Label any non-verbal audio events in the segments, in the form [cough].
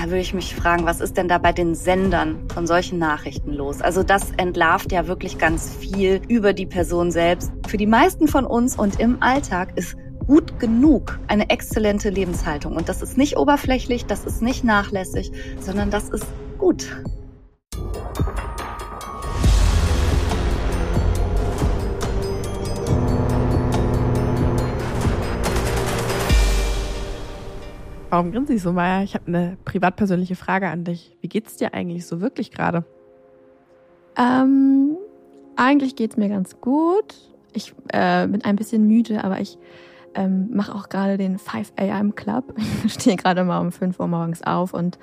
da würde ich mich fragen, was ist denn da bei den Sendern von solchen Nachrichten los? Also das entlarvt ja wirklich ganz viel über die Person selbst. Für die meisten von uns und im Alltag ist gut genug eine exzellente Lebenshaltung. Und das ist nicht oberflächlich, das ist nicht nachlässig, sondern das ist gut. Warum grinst ich so, Maya? Ich habe eine privat-persönliche Frage an dich. Wie geht's dir eigentlich so wirklich gerade? Ähm, eigentlich geht's mir ganz gut. Ich äh, bin ein bisschen müde, aber ich ähm, mache auch gerade den 5 a.m. Club. [laughs] Ich stehe gerade mal um 5 Uhr morgens auf und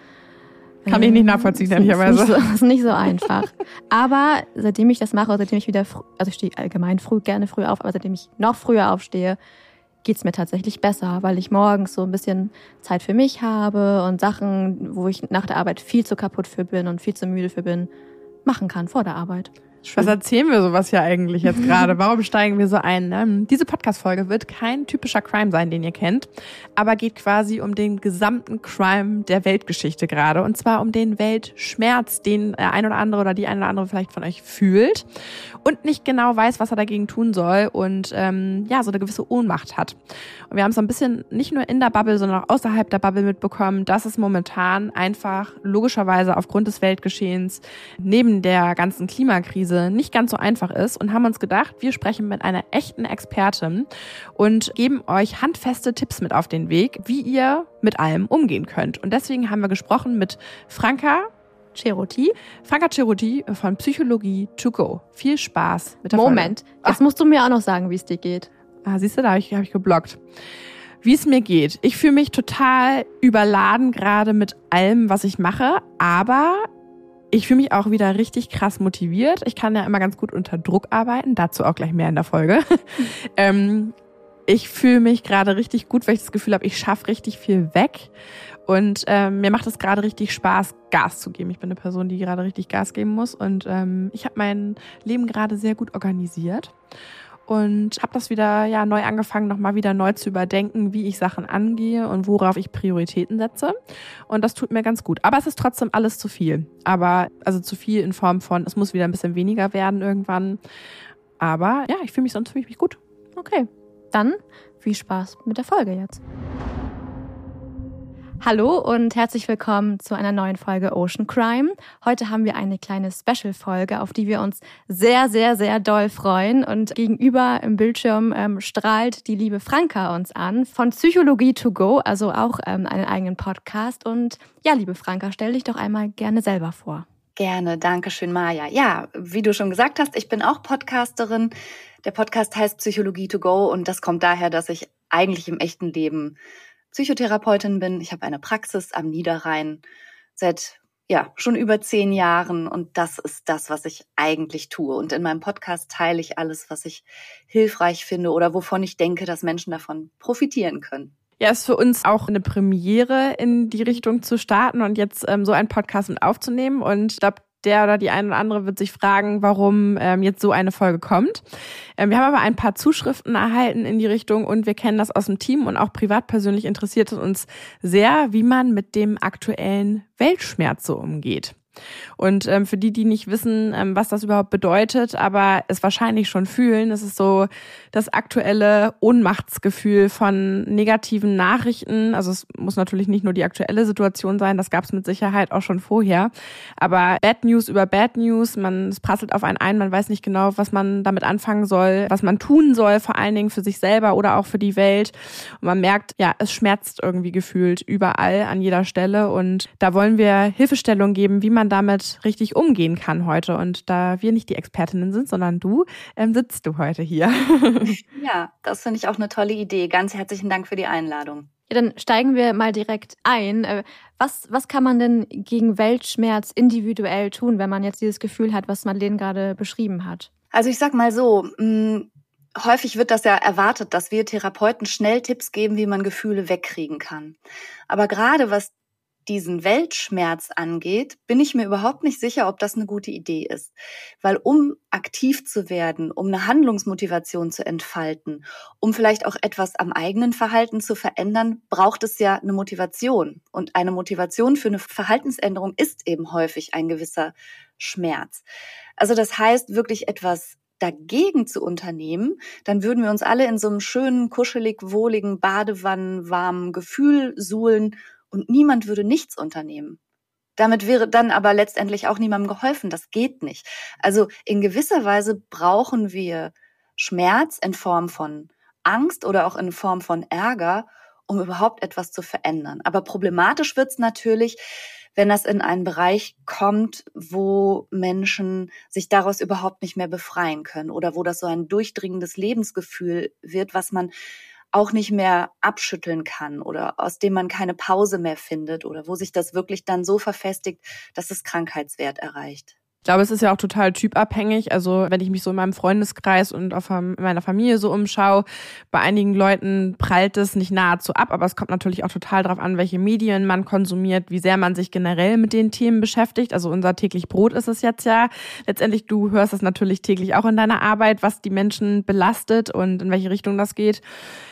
kann ich nicht ähm, nachvollziehen, ehrlicherweise. Ist, [laughs] ist, ist nicht so einfach. aber seitdem ich das mache, seitdem ich wieder, also ich stehe allgemein früh, gerne früh auf, aber seitdem ich noch früher aufstehe, geht's mir tatsächlich besser, weil ich morgens so ein bisschen Zeit für mich habe und Sachen, wo ich nach der Arbeit viel zu kaputt für bin und viel zu müde für bin, machen kann vor der Arbeit. Was erzählen wir sowas hier eigentlich jetzt gerade? Warum steigen wir so ein? Ne? Diese Podcast-Folge wird kein typischer Crime sein, den ihr kennt, aber geht quasi um den gesamten Crime der Weltgeschichte gerade. Und zwar um den Weltschmerz, den der ein oder andere oder die ein oder andere vielleicht von euch fühlt und nicht genau weiß, was er dagegen tun soll und ähm, ja, so eine gewisse Ohnmacht hat. Und wir haben es so ein bisschen nicht nur in der Bubble, sondern auch außerhalb der Bubble mitbekommen, dass es momentan einfach logischerweise aufgrund des Weltgeschehens neben der ganzen Klimakrise Reise nicht ganz so einfach ist und haben uns gedacht, wir sprechen mit einer echten Expertin und geben euch handfeste Tipps mit auf den Weg, wie ihr mit allem umgehen könnt. Und deswegen haben wir gesprochen mit Franka Ceruti. Franka Ceruti von Psychologie to go. Viel Spaß mit der Moment, Folge. jetzt musst du mir auch noch sagen, wie es dir geht. Ah, siehst du, da habe ich, hab ich geblockt wie es mir geht. Ich fühle mich total überladen gerade mit allem, was ich mache, aber ich fühle mich auch wieder richtig krass motiviert. Ich kann ja immer ganz gut unter Druck arbeiten, dazu auch gleich mehr in der Folge. [laughs] ähm, ich fühle mich gerade richtig gut, weil ich das Gefühl habe, ich schaffe richtig viel weg. Und ähm, mir macht es gerade richtig Spaß, Gas zu geben. Ich bin eine Person, die gerade richtig Gas geben muss. Und ähm, ich habe mein Leben gerade sehr gut organisiert und habe das wieder ja neu angefangen, nochmal wieder neu zu überdenken, wie ich Sachen angehe und worauf ich Prioritäten setze. Und das tut mir ganz gut. Aber es ist trotzdem alles zu viel. Aber also zu viel in Form von, es muss wieder ein bisschen weniger werden irgendwann. Aber ja, ich fühle mich sonst fühle ich mich gut. Okay, dann viel Spaß mit der Folge jetzt. Hallo und herzlich willkommen zu einer neuen Folge Ocean Crime. Heute haben wir eine kleine Special-Folge, auf die wir uns sehr, sehr, sehr doll freuen. Und gegenüber im Bildschirm ähm, strahlt die liebe Franka uns an von Psychologie to go, also auch ähm, einen eigenen Podcast. Und ja, liebe Franka, stell dich doch einmal gerne selber vor. Gerne, danke schön, Maja. Ja, wie du schon gesagt hast, ich bin auch Podcasterin. Der Podcast heißt Psychologie to go und das kommt daher, dass ich eigentlich im echten Leben Psychotherapeutin bin. Ich habe eine Praxis am Niederrhein seit ja schon über zehn Jahren und das ist das, was ich eigentlich tue. Und in meinem Podcast teile ich alles, was ich hilfreich finde oder wovon ich denke, dass Menschen davon profitieren können. Ja, ist für uns auch eine Premiere in die Richtung zu starten und jetzt ähm, so einen Podcast mit aufzunehmen. Und ich glaube, der oder die eine oder andere wird sich fragen, warum ähm, jetzt so eine Folge kommt. Ähm, wir haben aber ein paar Zuschriften erhalten in die Richtung und wir kennen das aus dem Team und auch privat persönlich interessiert es uns sehr, wie man mit dem aktuellen Weltschmerz so umgeht. Und ähm, für die, die nicht wissen, ähm, was das überhaupt bedeutet, aber es wahrscheinlich schon fühlen, es ist so das aktuelle Ohnmachtsgefühl von negativen Nachrichten. Also es muss natürlich nicht nur die aktuelle Situation sein, das gab es mit Sicherheit auch schon vorher. Aber Bad News über Bad News, man es prasselt auf einen ein, man weiß nicht genau, was man damit anfangen soll, was man tun soll, vor allen Dingen für sich selber oder auch für die Welt. Und man merkt, ja, es schmerzt irgendwie gefühlt überall an jeder Stelle. Und da wollen wir Hilfestellung geben, wie man man damit richtig umgehen kann heute. Und da wir nicht die Expertinnen sind, sondern du, ähm, sitzt du heute hier. [laughs] ja, das finde ich auch eine tolle Idee. Ganz herzlichen Dank für die Einladung. Ja, dann steigen wir mal direkt ein. Äh, was, was kann man denn gegen Weltschmerz individuell tun, wenn man jetzt dieses Gefühl hat, was Madeleine gerade beschrieben hat? Also ich sag mal so, mh, hm, häufig wird das ja erwartet, dass wir Therapeuten schnell Tipps geben, wie man Gefühle wegkriegen kann. Aber gerade was diesen Weltschmerz angeht, bin ich mir überhaupt nicht sicher, ob das eine gute Idee ist. Weil um aktiv zu werden, um eine Handlungsmotivation zu entfalten, um vielleicht auch etwas am eigenen Verhalten zu verändern, braucht es ja eine Motivation. Und eine Motivation für eine Verhaltensänderung ist eben häufig ein gewisser Schmerz. Also das heißt, wirklich etwas dagegen zu unternehmen, dann würden wir uns alle in so einem schönen, kuschelig, wohligen, badewannenwarmen Gefühl suhlen und niemand würde nichts unternehmen. Damit wäre dann aber letztendlich auch niemandem geholfen. Das geht nicht. Also in gewisser Weise brauchen wir Schmerz in Form von Angst oder auch in Form von Ärger, um überhaupt etwas zu verändern. Aber problematisch wird's natürlich, wenn das in einen Bereich kommt, wo Menschen sich daraus überhaupt nicht mehr befreien können oder wo das so ein durchdringendes Lebensgefühl wird, was man auch nicht mehr abschütteln kann oder aus dem man keine Pause mehr findet oder wo sich das wirklich dann so verfestigt, dass es Krankheitswert erreicht. Ich glaube, es ist ja auch total typabhängig. Also wenn ich mich so in meinem Freundeskreis und auf meiner Familie so umschaue, bei einigen Leuten prallt es nicht nahezu ab, aber es kommt natürlich auch total darauf an, welche Medien man konsumiert, wie sehr man sich generell mit den Themen beschäftigt. Also unser täglich Brot ist es jetzt ja. Letztendlich, du hörst es natürlich täglich auch in deiner Arbeit, was die Menschen belastet und in welche Richtung das geht.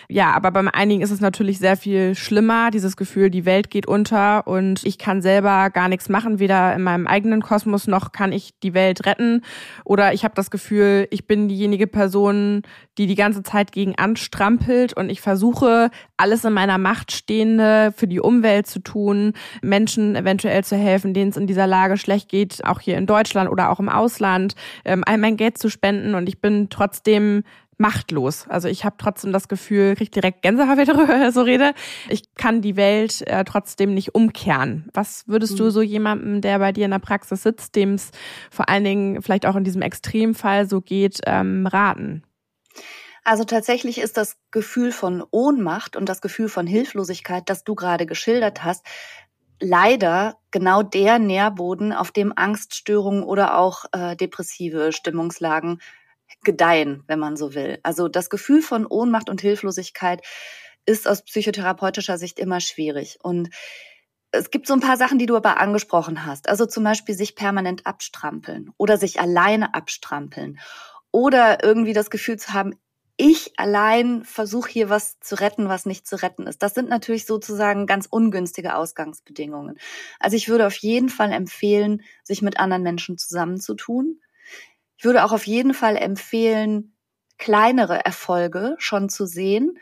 Ja, aber bei einigen ist es natürlich sehr viel schlimmer, dieses Gefühl, die Welt geht unter und ich kann selber gar nichts machen, weder in meinem eigenen Kosmos noch kann ich die Welt retten. Oder ich habe das Gefühl, ich bin diejenige Person, die die ganze Zeit gegen anstrampelt und ich versuche, alles in meiner Macht Stehende für die Umwelt zu tun, Menschen eventuell zu helfen, denen es in dieser Lage schlecht geht, auch hier in Deutschland oder auch im Ausland, ähm, all mein Geld zu spenden und ich bin trotzdem machtlos. Also ich habe trotzdem das Gefühl, krieg direkt Gänsehaut, [laughs] wenn ich so rede. Ich kann die Welt äh, trotzdem nicht umkehren. Was würdest mhm. du so jemandem, der bei dir in der Praxis sitzt, dem es vor allen Dingen vielleicht auch in diesem Extremfall so geht, ähm, raten? Also tatsächlich ist das Gefühl von Ohnmacht und das Gefühl von Hilflosigkeit, das du gerade geschildert hast, leider genau der Nährboden, auf dem Angststörungen oder auch äh, depressive Stimmungslagen gedeihen, wenn man so will. Also das Gefühl von Ohnmacht und Hilflosigkeit ist aus psychotherapeutischer Sicht immer schwierig. Und es gibt so ein paar Sachen, die du aber angesprochen hast. Also zum Beispiel sich permanent abstrampeln oder sich alleine abstrampeln oder irgendwie das Gefühl zu haben, ich allein versuche hier was zu retten, was nicht zu retten ist. Das sind natürlich sozusagen ganz ungünstige Ausgangsbedingungen. Also ich würde auf jeden Fall empfehlen, sich mit anderen Menschen zusammenzutun, ich würde auch auf jeden Fall empfehlen, kleinere Erfolge schon zu sehen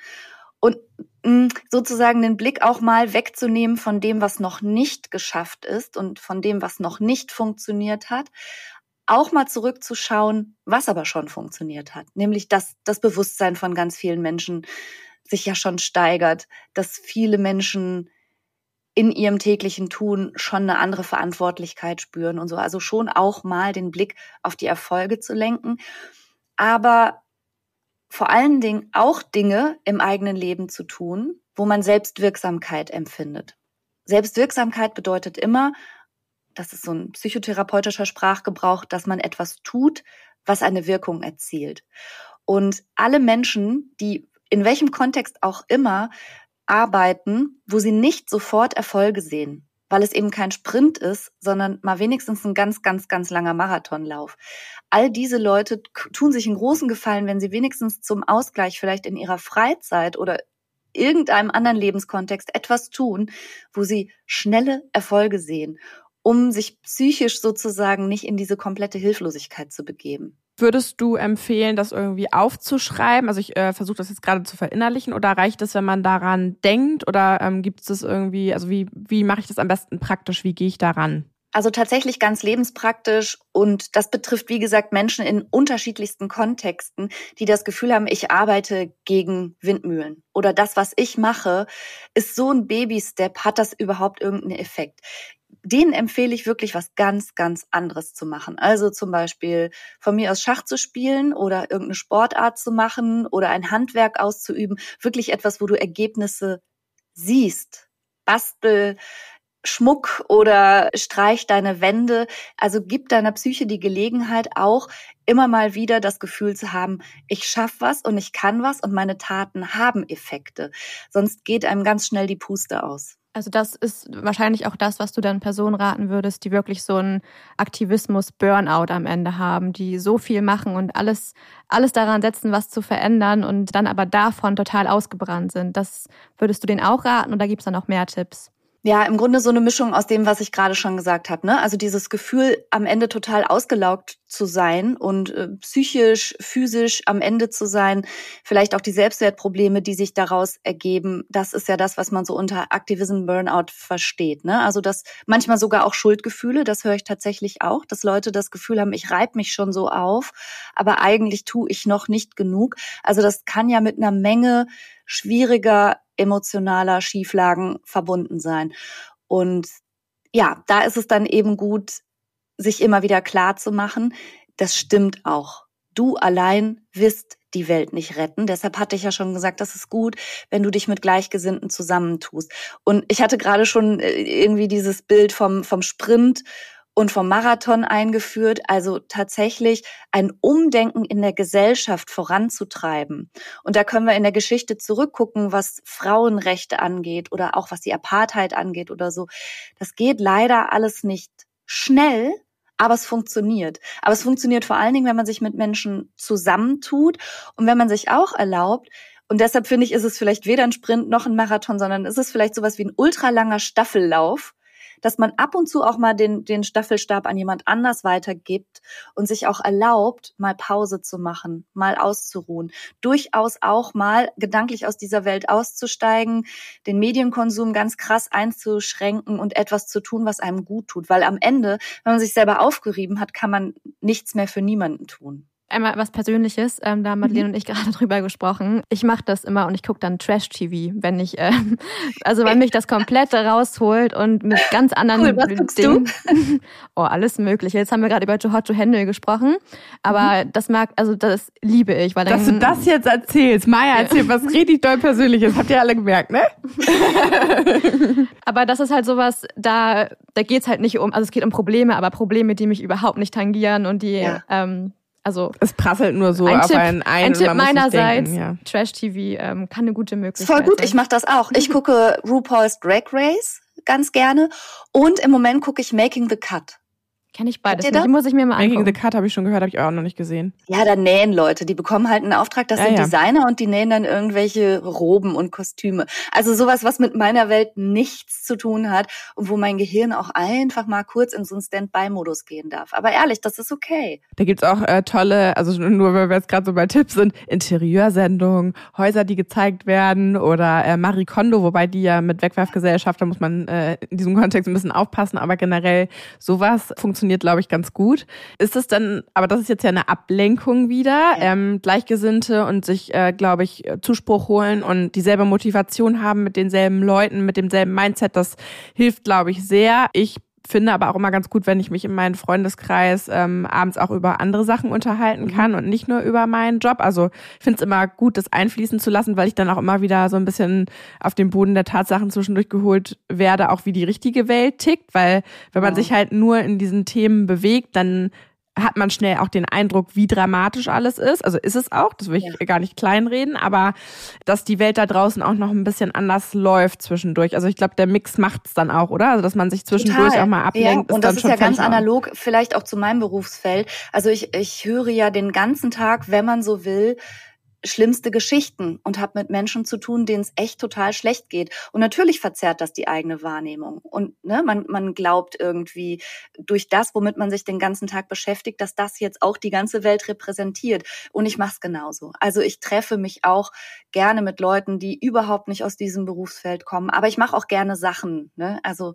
und mm, sozusagen den Blick auch mal wegzunehmen von dem, was noch nicht geschafft ist und von dem, was noch nicht funktioniert hat, auch mal zurückzuschauen, was aber schon funktioniert hat, nämlich dass das Bewusstsein von ganz vielen Menschen sich ja schon steigert, dass viele Menschen in ihrem täglichen Tun schon eine andere Verantwortlichkeit spüren und so. Also schon auch mal den Blick auf die Erfolge zu lenken. Aber vor allen Dingen auch Dinge im eigenen Leben zu tun, wo man Selbstwirksamkeit empfindet. Selbstwirksamkeit bedeutet immer, das ist so ein psychotherapeutischer Sprachgebrauch, dass man etwas tut, was eine Wirkung erzielt. Und alle Menschen, die in welchem Kontext auch immer arbeiten, wo sie nicht sofort Erfolge sehen, weil es eben kein Sprint ist, sondern mal wenigstens ein ganz, ganz, ganz langer Marathonlauf. All diese Leute tun sich einen großen Gefallen, wenn sie wenigstens zum Ausgleich vielleicht in ihrer Freizeit oder irgendeinem anderen Lebenskontext etwas tun, wo sie schnelle Erfolge sehen, um sich psychisch sozusagen nicht in diese komplette Hilflosigkeit zu begeben. Würdest du empfehlen, das irgendwie aufzuschreiben? Also ich äh, versuche das jetzt gerade zu verinnerlichen oder reicht es, wenn man daran denkt? Oder ähm, gibt es das irgendwie, also wie, wie mache ich das am besten praktisch? Wie gehe ich daran? Also tatsächlich ganz lebenspraktisch und das betrifft, wie gesagt, Menschen in unterschiedlichsten Kontexten, die das Gefühl haben, ich arbeite gegen Windmühlen oder das, was ich mache, ist so ein Baby-Step, hat das überhaupt irgendeinen Effekt? Denen empfehle ich wirklich was ganz, ganz anderes zu machen. Also zum Beispiel von mir aus Schach zu spielen oder irgendeine Sportart zu machen oder ein Handwerk auszuüben. Wirklich etwas, wo du Ergebnisse siehst. Bastel, Schmuck oder streich deine Wände. Also gib deiner Psyche die Gelegenheit auch immer mal wieder das Gefühl zu haben, ich schaffe was und ich kann was und meine Taten haben Effekte. Sonst geht einem ganz schnell die Puste aus. Also das ist wahrscheinlich auch das, was du dann Personen raten würdest, die wirklich so einen Aktivismus-Burnout am Ende haben, die so viel machen und alles, alles daran setzen, was zu verändern und dann aber davon total ausgebrannt sind. Das würdest du denen auch raten oder gibt es da noch mehr Tipps? Ja, im Grunde so eine Mischung aus dem, was ich gerade schon gesagt habe. Ne? Also dieses Gefühl, am Ende total ausgelaugt zu sein und äh, psychisch, physisch am Ende zu sein, vielleicht auch die Selbstwertprobleme, die sich daraus ergeben. Das ist ja das, was man so unter Activism Burnout versteht. Ne? Also das manchmal sogar auch Schuldgefühle, das höre ich tatsächlich auch, dass Leute das Gefühl haben, ich reibe mich schon so auf, aber eigentlich tue ich noch nicht genug. Also das kann ja mit einer Menge schwieriger emotionaler Schieflagen verbunden sein. Und ja, da ist es dann eben gut, sich immer wieder klar zu machen, das stimmt auch. Du allein wirst die Welt nicht retten. Deshalb hatte ich ja schon gesagt, das ist gut, wenn du dich mit Gleichgesinnten zusammentust. Und ich hatte gerade schon äh, irgendwie dieses Bild vom, vom Sprint und vom Marathon eingeführt, also tatsächlich ein Umdenken in der Gesellschaft voranzutreiben. Und da können wir in der Geschichte zurückgucken, was Frauenrechte angeht oder auch was die Apartheid angeht oder so. Das geht leider alles nicht schnell, aber es funktioniert. Aber es funktioniert vor allen Dingen, wenn man sich mit Menschen zusammentut und wenn man sich auch erlaubt, und deshalb finde ich, ist es vielleicht weder ein Sprint noch ein Marathon, sondern ist es vielleicht sowas wie ein ultralanger Staffellauf, dass man ab und zu auch mal den, den Staffelstab an jemand anders weitergibt und sich auch erlaubt, mal Pause zu machen, mal auszuruhen, durchaus auch mal gedanklich aus dieser Welt auszusteigen, den Medienkonsum ganz krass einzuschränken und etwas zu tun, was einem gut tut. Weil am Ende, wenn man sich selber aufgerieben hat, kann man nichts mehr für niemanden tun einmal was Persönliches. Ähm, da haben Madeleine mhm. und ich [laughs] gerade drüber gesprochen. Ich mache das immer und ich gucke dann Trash-TV, wenn ich, äh, also wenn mich das komplett rausholt und mit ganz anderen cool, was Dingen. Du? [laughs] oh, alles Mögliche. Jetzt haben wir gerade über Hot to Handle gesprochen, aber mhm. das mag, also das liebe ich. Weil dann, Dass du das jetzt erzählst. Maya erzählt was richtig doll Persönliches. Habt ihr alle gemerkt, ne? [laughs] aber das ist halt sowas, da, da geht's halt nicht um, also es geht um Probleme, aber Probleme, die mich überhaupt nicht tangieren und die ja. ähm, also es prasselt nur so ein auf Tipp, einen ein. Ein Tipp meinerseits, ja. Trash-TV ähm, kann eine gute Möglichkeit sein. Voll gut, sein. ich mache das auch. Ich [laughs] gucke RuPaul's Drag Race ganz gerne und im Moment gucke ich Making the Cut. Kenne ich beides nicht. Muss ich mir mal angucken. Making the Cut habe ich schon gehört, habe ich auch noch nicht gesehen. Ja, da nähen Leute. Die bekommen halt einen Auftrag, das ja, sind ja. Designer und die nähen dann irgendwelche Roben und Kostüme. Also sowas, was mit meiner Welt nichts zu tun hat und wo mein Gehirn auch einfach mal kurz in so einen Standby-Modus gehen darf. Aber ehrlich, das ist okay. Da gibt's auch äh, tolle, also nur weil wir jetzt gerade so bei Tipps sind, Interieursendungen, Häuser, die gezeigt werden oder äh, Marie Kondo, wobei die ja mit Wegwerfgesellschaft, da muss man äh, in diesem Kontext ein bisschen aufpassen, aber generell sowas funktioniert funktioniert, glaube ich, ganz gut. Ist es dann, aber das ist jetzt ja eine Ablenkung wieder, ähm, Gleichgesinnte und sich, äh, glaube ich, Zuspruch holen und dieselbe Motivation haben mit denselben Leuten, mit demselben Mindset, das hilft, glaube ich, sehr. Ich finde aber auch immer ganz gut, wenn ich mich in meinem Freundeskreis ähm, abends auch über andere Sachen unterhalten mhm. kann und nicht nur über meinen Job. Also ich finde es immer gut, das einfließen zu lassen, weil ich dann auch immer wieder so ein bisschen auf den Boden der Tatsachen zwischendurch geholt werde, auch wie die richtige Welt tickt. Weil wenn man ja. sich halt nur in diesen Themen bewegt, dann hat man schnell auch den Eindruck, wie dramatisch alles ist. Also ist es auch, das will ich ja. gar nicht kleinreden, aber dass die Welt da draußen auch noch ein bisschen anders läuft zwischendurch. Also ich glaube, der Mix macht's dann auch, oder? Also dass man sich zwischendurch Total. auch mal ablenkt. Ja, und das ist ja ganz analog, vielleicht auch zu meinem Berufsfeld. Also ich, ich höre ja den ganzen Tag, wenn man so will, schlimmste Geschichten und habe mit Menschen zu tun, denen es echt total schlecht geht. Und natürlich verzerrt das die eigene Wahrnehmung. Und ne, man, man glaubt irgendwie durch das, womit man sich den ganzen Tag beschäftigt, dass das jetzt auch die ganze Welt repräsentiert. Und ich mache es genauso. Also ich treffe mich auch gerne mit Leuten, die überhaupt nicht aus diesem Berufsfeld kommen. Aber ich mache auch gerne Sachen. Ne? Also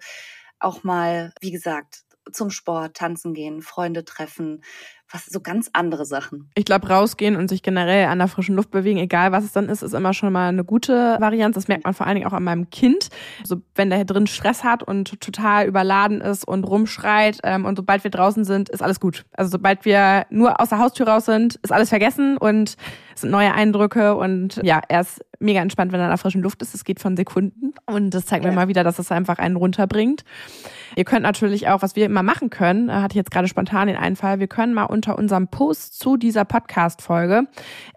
auch mal, wie gesagt, zum Sport, tanzen gehen, Freunde treffen, was so ganz andere Sachen. Ich glaube, rausgehen und sich generell an der frischen Luft bewegen, egal was es dann ist, ist immer schon mal eine gute Variante. Das merkt man vor allen Dingen auch an meinem Kind. Also wenn der drin Stress hat und total überladen ist und rumschreit ähm, und sobald wir draußen sind, ist alles gut. Also sobald wir nur aus der Haustür raus sind, ist alles vergessen und sind neue Eindrücke und ja, er ist mega entspannt, wenn er an der frischen Luft ist. Es geht von Sekunden und das zeigt ja. mir mal wieder, dass es einfach einen runterbringt. Ihr könnt natürlich auch, was wir immer machen können, hatte ich jetzt gerade spontan den Einfall, wir können mal unter unserem Post zu dieser Podcast-Folge.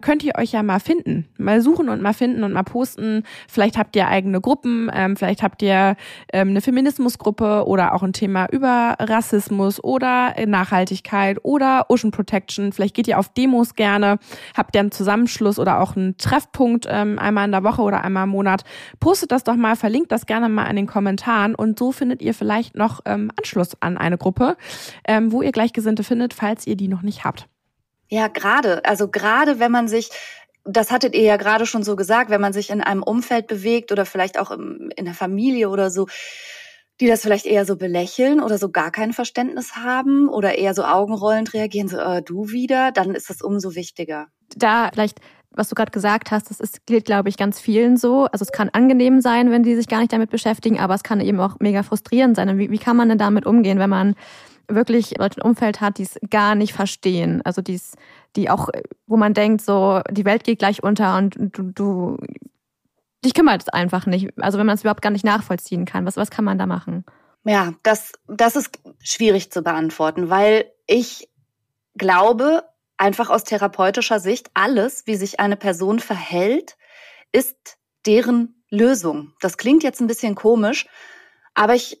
Könnt ihr euch ja mal finden, mal suchen und mal finden und mal posten. Vielleicht habt ihr eigene Gruppen, ähm, vielleicht habt ihr ähm, eine Feminismusgruppe oder auch ein Thema über Rassismus oder Nachhaltigkeit oder Ocean Protection. Vielleicht geht ihr auf Demos gerne, habt ihr einen Zusammenschluss oder auch einen Treffpunkt ähm, einmal in der Woche oder einmal im Monat. Postet das doch mal, verlinkt das gerne mal in den Kommentaren und so findet ihr vielleicht noch ähm, Anschluss an eine Gruppe, ähm, wo ihr Gleichgesinnte findet, falls ihr die noch nicht habt. Ja, gerade. Also gerade wenn man sich das hattet ihr ja gerade schon so gesagt, wenn man sich in einem Umfeld bewegt oder vielleicht auch in der Familie oder so, die das vielleicht eher so belächeln oder so gar kein Verständnis haben oder eher so augenrollend reagieren, so äh, du wieder, dann ist das umso wichtiger. Da vielleicht was du gerade gesagt hast, das ist, gilt, glaube ich, ganz vielen so. Also es kann angenehm sein, wenn die sich gar nicht damit beschäftigen, aber es kann eben auch mega frustrierend sein. Und wie, wie kann man denn damit umgehen, wenn man wirklich Leute im Umfeld hat, die es gar nicht verstehen? Also die's, die auch, wo man denkt, so, die Welt geht gleich unter und du, du dich kümmert es einfach nicht. Also wenn man es überhaupt gar nicht nachvollziehen kann, was, was kann man da machen? Ja, das, das ist schwierig zu beantworten, weil ich glaube, einfach aus therapeutischer Sicht, alles, wie sich eine Person verhält, ist deren Lösung. Das klingt jetzt ein bisschen komisch, aber ich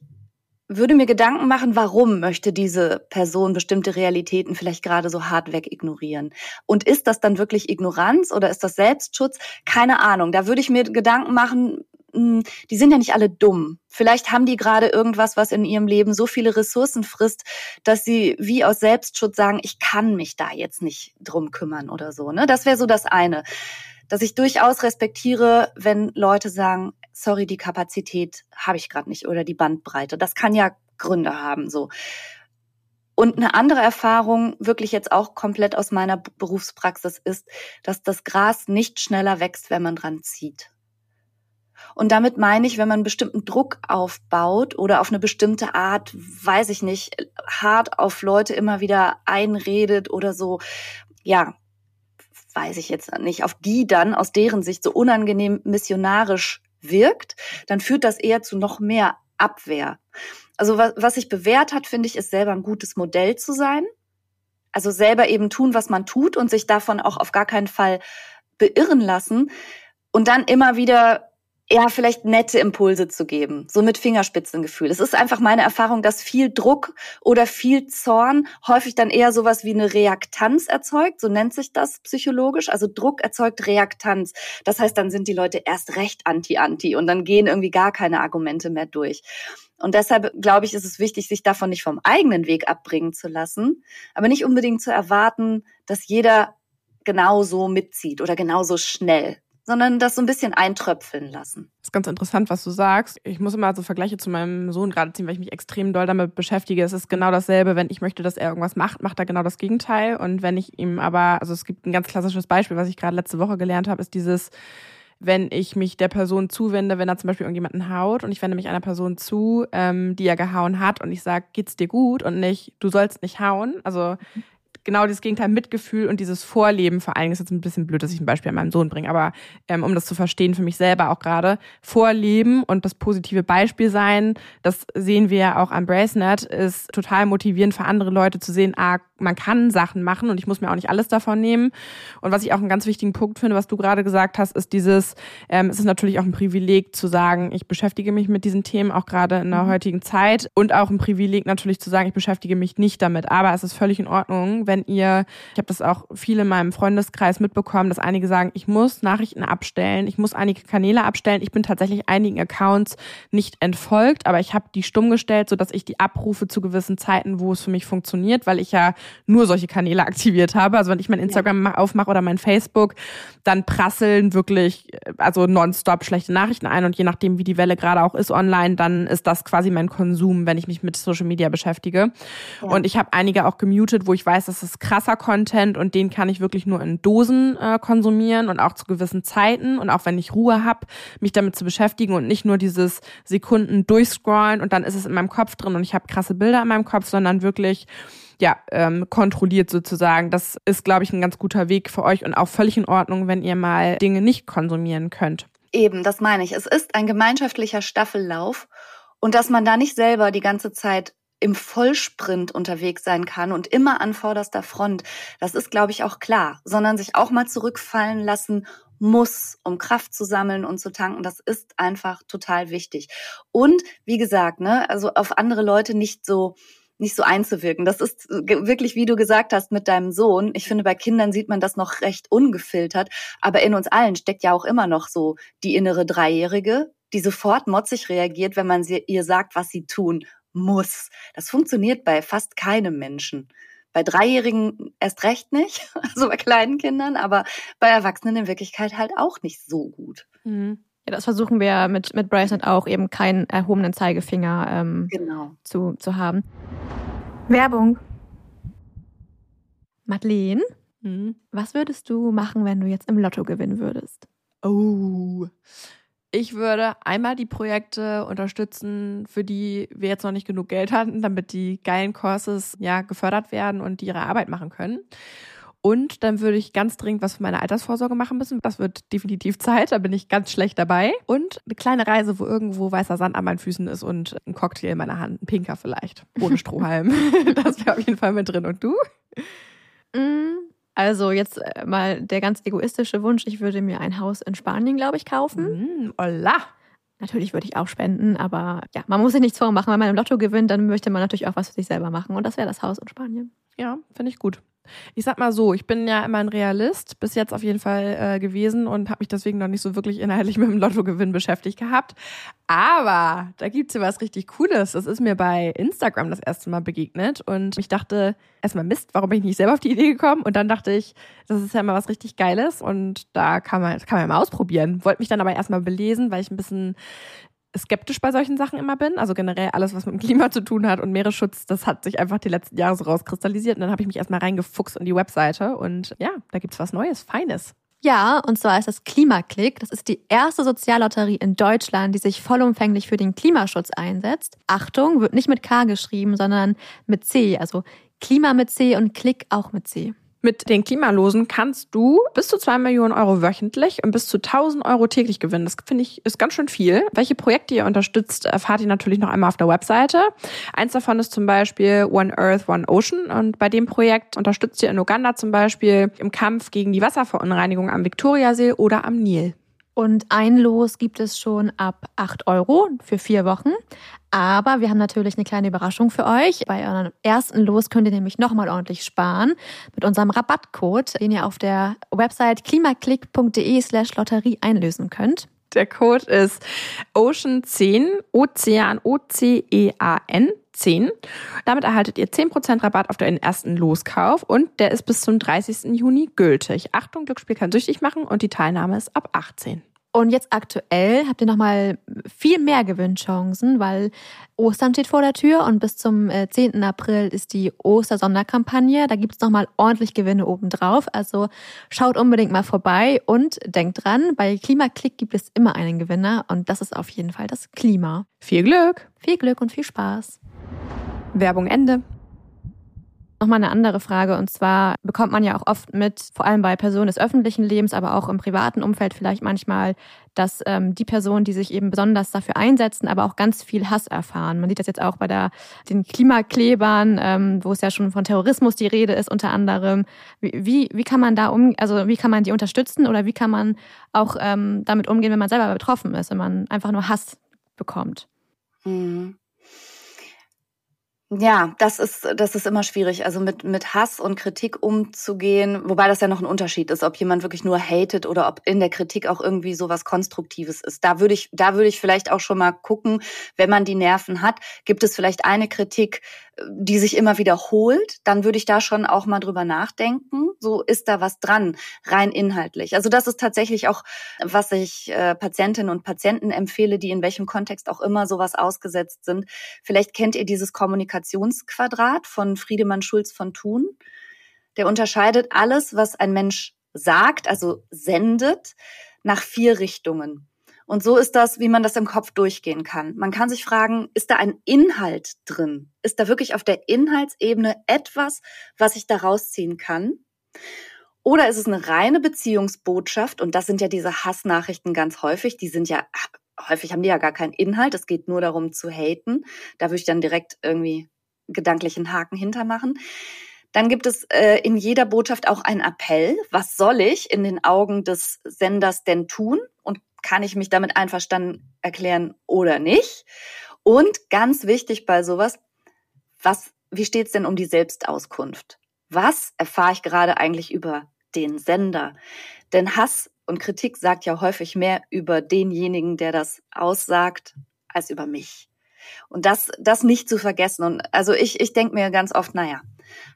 würde mir Gedanken machen, warum möchte diese Person bestimmte Realitäten vielleicht gerade so hart weg ignorieren? Und ist das dann wirklich Ignoranz oder ist das Selbstschutz? Keine Ahnung. Da würde ich mir Gedanken machen, die sind ja nicht alle dumm. Vielleicht haben die gerade irgendwas, was in ihrem Leben so viele Ressourcen frisst, dass sie wie aus Selbstschutz sagen, ich kann mich da jetzt nicht drum kümmern oder so. Ne? Das wäre so das eine. Dass ich durchaus respektiere, wenn Leute sagen, sorry, die Kapazität habe ich gerade nicht oder die Bandbreite. Das kann ja Gründe haben, so. Und eine andere Erfahrung, wirklich jetzt auch komplett aus meiner Berufspraxis, ist, dass das Gras nicht schneller wächst, wenn man dran zieht. Und damit meine ich, wenn man bestimmten Druck aufbaut oder auf eine bestimmte Art, weiß ich nicht, hart auf Leute immer wieder einredet oder so, ja, weiß ich jetzt nicht, auf die dann aus deren Sicht so unangenehm missionarisch wirkt, dann führt das eher zu noch mehr Abwehr. Also was, was sich bewährt hat, finde ich, ist selber ein gutes Modell zu sein. Also selber eben tun, was man tut und sich davon auch auf gar keinen Fall beirren lassen und dann immer wieder ja, vielleicht nette Impulse zu geben, so mit Fingerspitzengefühl. Es ist einfach meine Erfahrung, dass viel Druck oder viel Zorn häufig dann eher sowas wie eine Reaktanz erzeugt, so nennt sich das psychologisch. Also Druck erzeugt Reaktanz. Das heißt, dann sind die Leute erst recht anti-anti und dann gehen irgendwie gar keine Argumente mehr durch. Und deshalb glaube ich, ist es wichtig, sich davon nicht vom eigenen Weg abbringen zu lassen, aber nicht unbedingt zu erwarten, dass jeder genauso mitzieht oder genauso schnell sondern das so ein bisschen eintröpfeln lassen. Das ist ganz interessant, was du sagst. Ich muss immer so Vergleiche zu meinem Sohn gerade ziehen, weil ich mich extrem doll damit beschäftige. Es ist genau dasselbe, wenn ich möchte, dass er irgendwas macht, macht er genau das Gegenteil. Und wenn ich ihm aber, also es gibt ein ganz klassisches Beispiel, was ich gerade letzte Woche gelernt habe, ist dieses, wenn ich mich der Person zuwende, wenn er zum Beispiel irgendjemanden haut und ich wende mich einer Person zu, ähm, die er gehauen hat und ich sage, geht's dir gut und nicht, du sollst nicht hauen. Also genau dieses Gegenteil Mitgefühl und dieses Vorleben, vor allem ist jetzt ein bisschen blöd, dass ich ein Beispiel an meinem Sohn bringe, aber ähm, um das zu verstehen für mich selber auch gerade, Vorleben und das positive Beispiel sein, das sehen wir ja auch am Bracenet, ist total motivierend für andere Leute zu sehen, ah, man kann Sachen machen und ich muss mir auch nicht alles davon nehmen. Und was ich auch einen ganz wichtigen Punkt finde, was du gerade gesagt hast, ist dieses, ähm, es ist natürlich auch ein Privileg zu sagen, ich beschäftige mich mit diesen Themen, auch gerade in der mhm. heutigen Zeit und auch ein Privileg natürlich zu sagen, ich beschäftige mich nicht damit. Aber es ist völlig in Ordnung, wenn ihr, ich habe das auch viel in meinem Freundeskreis mitbekommen, dass einige sagen, ich muss Nachrichten abstellen, ich muss einige Kanäle abstellen. Ich bin tatsächlich einigen Accounts nicht entfolgt, aber ich habe die stumm gestellt, sodass ich die abrufe zu gewissen Zeiten, wo es für mich funktioniert, weil ich ja nur solche Kanäle aktiviert habe. Also wenn ich mein Instagram ja. aufmache oder mein Facebook, dann prasseln wirklich also nonstop schlechte Nachrichten ein und je nachdem, wie die Welle gerade auch ist online, dann ist das quasi mein Konsum, wenn ich mich mit Social Media beschäftige. Ja. Und ich habe einige auch gemutet, wo ich weiß, dass ist krasser Content und den kann ich wirklich nur in Dosen äh, konsumieren und auch zu gewissen Zeiten und auch wenn ich Ruhe habe, mich damit zu beschäftigen und nicht nur dieses Sekunden durchscrollen und dann ist es in meinem Kopf drin und ich habe krasse Bilder in meinem Kopf, sondern wirklich ja, ähm, kontrolliert sozusagen. Das ist, glaube ich, ein ganz guter Weg für euch und auch völlig in Ordnung, wenn ihr mal Dinge nicht konsumieren könnt. Eben, das meine ich. Es ist ein gemeinschaftlicher Staffellauf und dass man da nicht selber die ganze Zeit im Vollsprint unterwegs sein kann und immer an vorderster Front. Das ist, glaube ich, auch klar, sondern sich auch mal zurückfallen lassen muss, um Kraft zu sammeln und zu tanken. Das ist einfach total wichtig. Und wie gesagt, ne, also auf andere Leute nicht so nicht so einzuwirken. Das ist wirklich, wie du gesagt hast, mit deinem Sohn. Ich finde, bei Kindern sieht man das noch recht ungefiltert. Aber in uns allen steckt ja auch immer noch so die innere Dreijährige, die sofort motzig reagiert, wenn man sie, ihr sagt, was sie tun muss. Das funktioniert bei fast keinem Menschen. Bei Dreijährigen erst recht nicht, [laughs] also bei kleinen Kindern, aber bei Erwachsenen in Wirklichkeit halt auch nicht so gut. Mhm. Ja, das versuchen wir mit, mit Bracelet auch, eben keinen erhobenen Zeigefinger ähm, genau. zu, zu haben. Werbung. Madeleine, mhm. was würdest du machen, wenn du jetzt im Lotto gewinnen würdest? Oh, ich würde einmal die Projekte unterstützen, für die wir jetzt noch nicht genug Geld hatten, damit die geilen Courses ja gefördert werden und die ihre Arbeit machen können. Und dann würde ich ganz dringend was für meine Altersvorsorge machen müssen. Das wird definitiv Zeit, da bin ich ganz schlecht dabei. Und eine kleine Reise, wo irgendwo weißer Sand an meinen Füßen ist und ein Cocktail in meiner Hand, ein pinker vielleicht, ohne Strohhalm. [laughs] das wäre auf jeden Fall mit drin. Und du? Mm, also jetzt äh, mal der ganz egoistische Wunsch, ich würde mir ein Haus in Spanien, glaube ich, kaufen. Mm, hola. Natürlich würde ich auch spenden, aber ja, man muss sich nichts vormachen. Wenn man im Lotto gewinnt, dann möchte man natürlich auch was für sich selber machen. Und das wäre das Haus in Spanien. Ja, finde ich gut. Ich sag mal so, ich bin ja immer ein Realist, bis jetzt auf jeden Fall äh, gewesen und habe mich deswegen noch nicht so wirklich inhaltlich [laughs] mit dem Lottogewinn beschäftigt gehabt. Aber da gibt's ja was richtig Cooles. Das ist mir bei Instagram das erste Mal begegnet und ich dachte erstmal Mist, warum bin ich nicht selber auf die Idee gekommen? Und dann dachte ich, das ist ja mal was richtig Geiles und da kann man, kann man ja mal ausprobieren. Wollte mich dann aber erstmal belesen, weil ich ein bisschen skeptisch bei solchen Sachen immer bin. Also generell alles, was mit dem Klima zu tun hat und Meeresschutz, das hat sich einfach die letzten Jahre so rauskristallisiert. Und dann habe ich mich erstmal reingefuchst in die Webseite und ja, da gibt's was Neues, Feines. Ja, und zwar ist das Klimaklick. Das ist die erste Soziallotterie in Deutschland, die sich vollumfänglich für den Klimaschutz einsetzt. Achtung, wird nicht mit K geschrieben, sondern mit C. Also Klima mit C und Klick auch mit C. Mit den Klimalosen kannst du bis zu zwei Millionen Euro wöchentlich und bis zu 1000 Euro täglich gewinnen. Das finde ich ist ganz schön viel. Welche Projekte ihr unterstützt, erfahrt ihr natürlich noch einmal auf der Webseite. Eins davon ist zum Beispiel One Earth, One Ocean. Und bei dem Projekt unterstützt ihr in Uganda zum Beispiel im Kampf gegen die Wasserverunreinigung am Viktoriasee oder am Nil. Und ein Los gibt es schon ab 8 Euro für vier Wochen. Aber wir haben natürlich eine kleine Überraschung für euch. Bei eurem ersten Los könnt ihr nämlich nochmal ordentlich sparen mit unserem Rabattcode, den ihr auf der Website klimaklick.de slash Lotterie einlösen könnt. Der Code ist Ocean10, Ozean, O-C-E-A-N 10. Damit erhaltet ihr 10% Rabatt auf den ersten Loskauf und der ist bis zum 30. Juni gültig. Achtung, Glücksspiel kann süchtig machen und die Teilnahme ist ab 18. Und jetzt aktuell habt ihr nochmal viel mehr Gewinnchancen, weil Ostern steht vor der Tür und bis zum 10. Äh, April ist die Ostersonderkampagne. Da gibt es nochmal ordentlich Gewinne obendrauf. Also schaut unbedingt mal vorbei und denkt dran, bei Klimaklick gibt es immer einen Gewinner und das ist auf jeden Fall das Klima. Viel Glück! Viel Glück und viel Spaß! Werbung Ende. Nochmal eine andere Frage und zwar bekommt man ja auch oft mit, vor allem bei Personen des öffentlichen Lebens, aber auch im privaten Umfeld vielleicht manchmal, dass ähm, die Personen, die sich eben besonders dafür einsetzen, aber auch ganz viel Hass erfahren. Man sieht das jetzt auch bei der, den Klimaklebern, ähm, wo es ja schon von Terrorismus die Rede ist unter anderem. Wie, wie, wie kann man da um, also wie kann man die unterstützen oder wie kann man auch ähm, damit umgehen, wenn man selber betroffen ist, wenn man einfach nur Hass bekommt? Mhm. Ja, das ist, das ist immer schwierig, also mit, mit Hass und Kritik umzugehen, wobei das ja noch ein Unterschied ist, ob jemand wirklich nur hatet oder ob in der Kritik auch irgendwie sowas Konstruktives ist. Da würde ich, da würde ich vielleicht auch schon mal gucken, wenn man die Nerven hat, gibt es vielleicht eine Kritik, die sich immer wiederholt, dann würde ich da schon auch mal drüber nachdenken. So ist da was dran, rein inhaltlich. Also das ist tatsächlich auch, was ich äh, Patientinnen und Patienten empfehle, die in welchem Kontext auch immer sowas ausgesetzt sind. Vielleicht kennt ihr dieses Kommunikationsquadrat von Friedemann Schulz von Thun. Der unterscheidet alles, was ein Mensch sagt, also sendet, nach vier Richtungen. Und so ist das, wie man das im Kopf durchgehen kann. Man kann sich fragen, ist da ein Inhalt drin? Ist da wirklich auf der Inhaltsebene etwas, was ich da rausziehen kann? Oder ist es eine reine Beziehungsbotschaft? Und das sind ja diese Hassnachrichten ganz häufig. Die sind ja, häufig haben die ja gar keinen Inhalt. Es geht nur darum zu haten. Da würde ich dann direkt irgendwie gedanklichen Haken hintermachen. Dann gibt es äh, in jeder Botschaft auch einen Appell. Was soll ich in den Augen des Senders denn tun? Und kann ich mich damit einverstanden erklären oder nicht? Und ganz wichtig bei sowas, was, wie steht's denn um die Selbstauskunft? Was erfahre ich gerade eigentlich über den Sender? Denn Hass und Kritik sagt ja häufig mehr über denjenigen, der das aussagt, als über mich. Und das, das nicht zu vergessen. Und also ich, ich denke mir ganz oft, naja,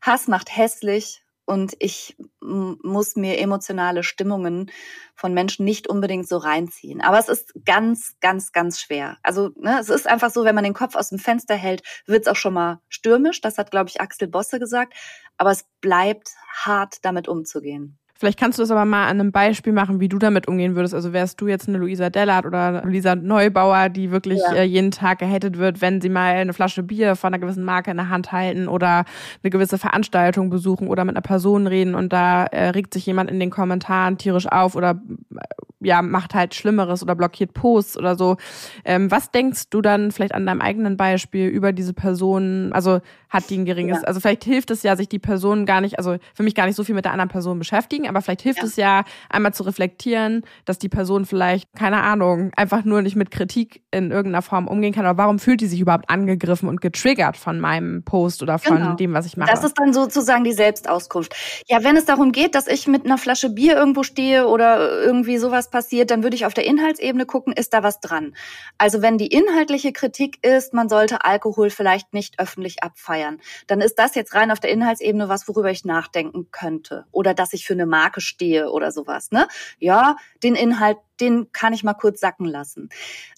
Hass macht hässlich und ich muss mir emotionale Stimmungen von Menschen nicht unbedingt so reinziehen. Aber es ist ganz, ganz, ganz schwer. Also ne, es ist einfach so, wenn man den Kopf aus dem Fenster hält, wird es auch schon mal stürmisch. Das hat, glaube ich, Axel Bosse gesagt. Aber es bleibt hart, damit umzugehen. Vielleicht kannst du das aber mal an einem Beispiel machen, wie du damit umgehen würdest. Also wärst du jetzt eine Luisa Dellert oder Luisa Neubauer, die wirklich ja. äh, jeden Tag gehatet wird, wenn sie mal eine Flasche Bier von einer gewissen Marke in der Hand halten oder eine gewisse Veranstaltung besuchen oder mit einer Person reden und da äh, regt sich jemand in den Kommentaren tierisch auf oder äh, ja, macht halt Schlimmeres oder blockiert Posts oder so. Ähm, was denkst du dann vielleicht an deinem eigenen Beispiel über diese Person? Also hat die ein geringes, ja. also vielleicht hilft es ja, sich die Person gar nicht, also für mich gar nicht so viel mit der anderen Person beschäftigen, aber vielleicht hilft ja. es ja, einmal zu reflektieren, dass die Person vielleicht, keine Ahnung, einfach nur nicht mit Kritik in irgendeiner Form umgehen kann. Aber warum fühlt die sich überhaupt angegriffen und getriggert von meinem Post oder von genau. dem, was ich mache? Das ist dann sozusagen die Selbstauskunft. Ja, wenn es darum geht, dass ich mit einer Flasche Bier irgendwo stehe oder irgendwie sowas passiert, dann würde ich auf der Inhaltsebene gucken, ist da was dran? Also wenn die inhaltliche Kritik ist, man sollte Alkohol vielleicht nicht öffentlich abfeiern, dann ist das jetzt rein auf der Inhaltsebene was, worüber ich nachdenken könnte. Oder dass ich für eine Marke stehe oder sowas, ne? Ja, den Inhalt, den kann ich mal kurz sacken lassen.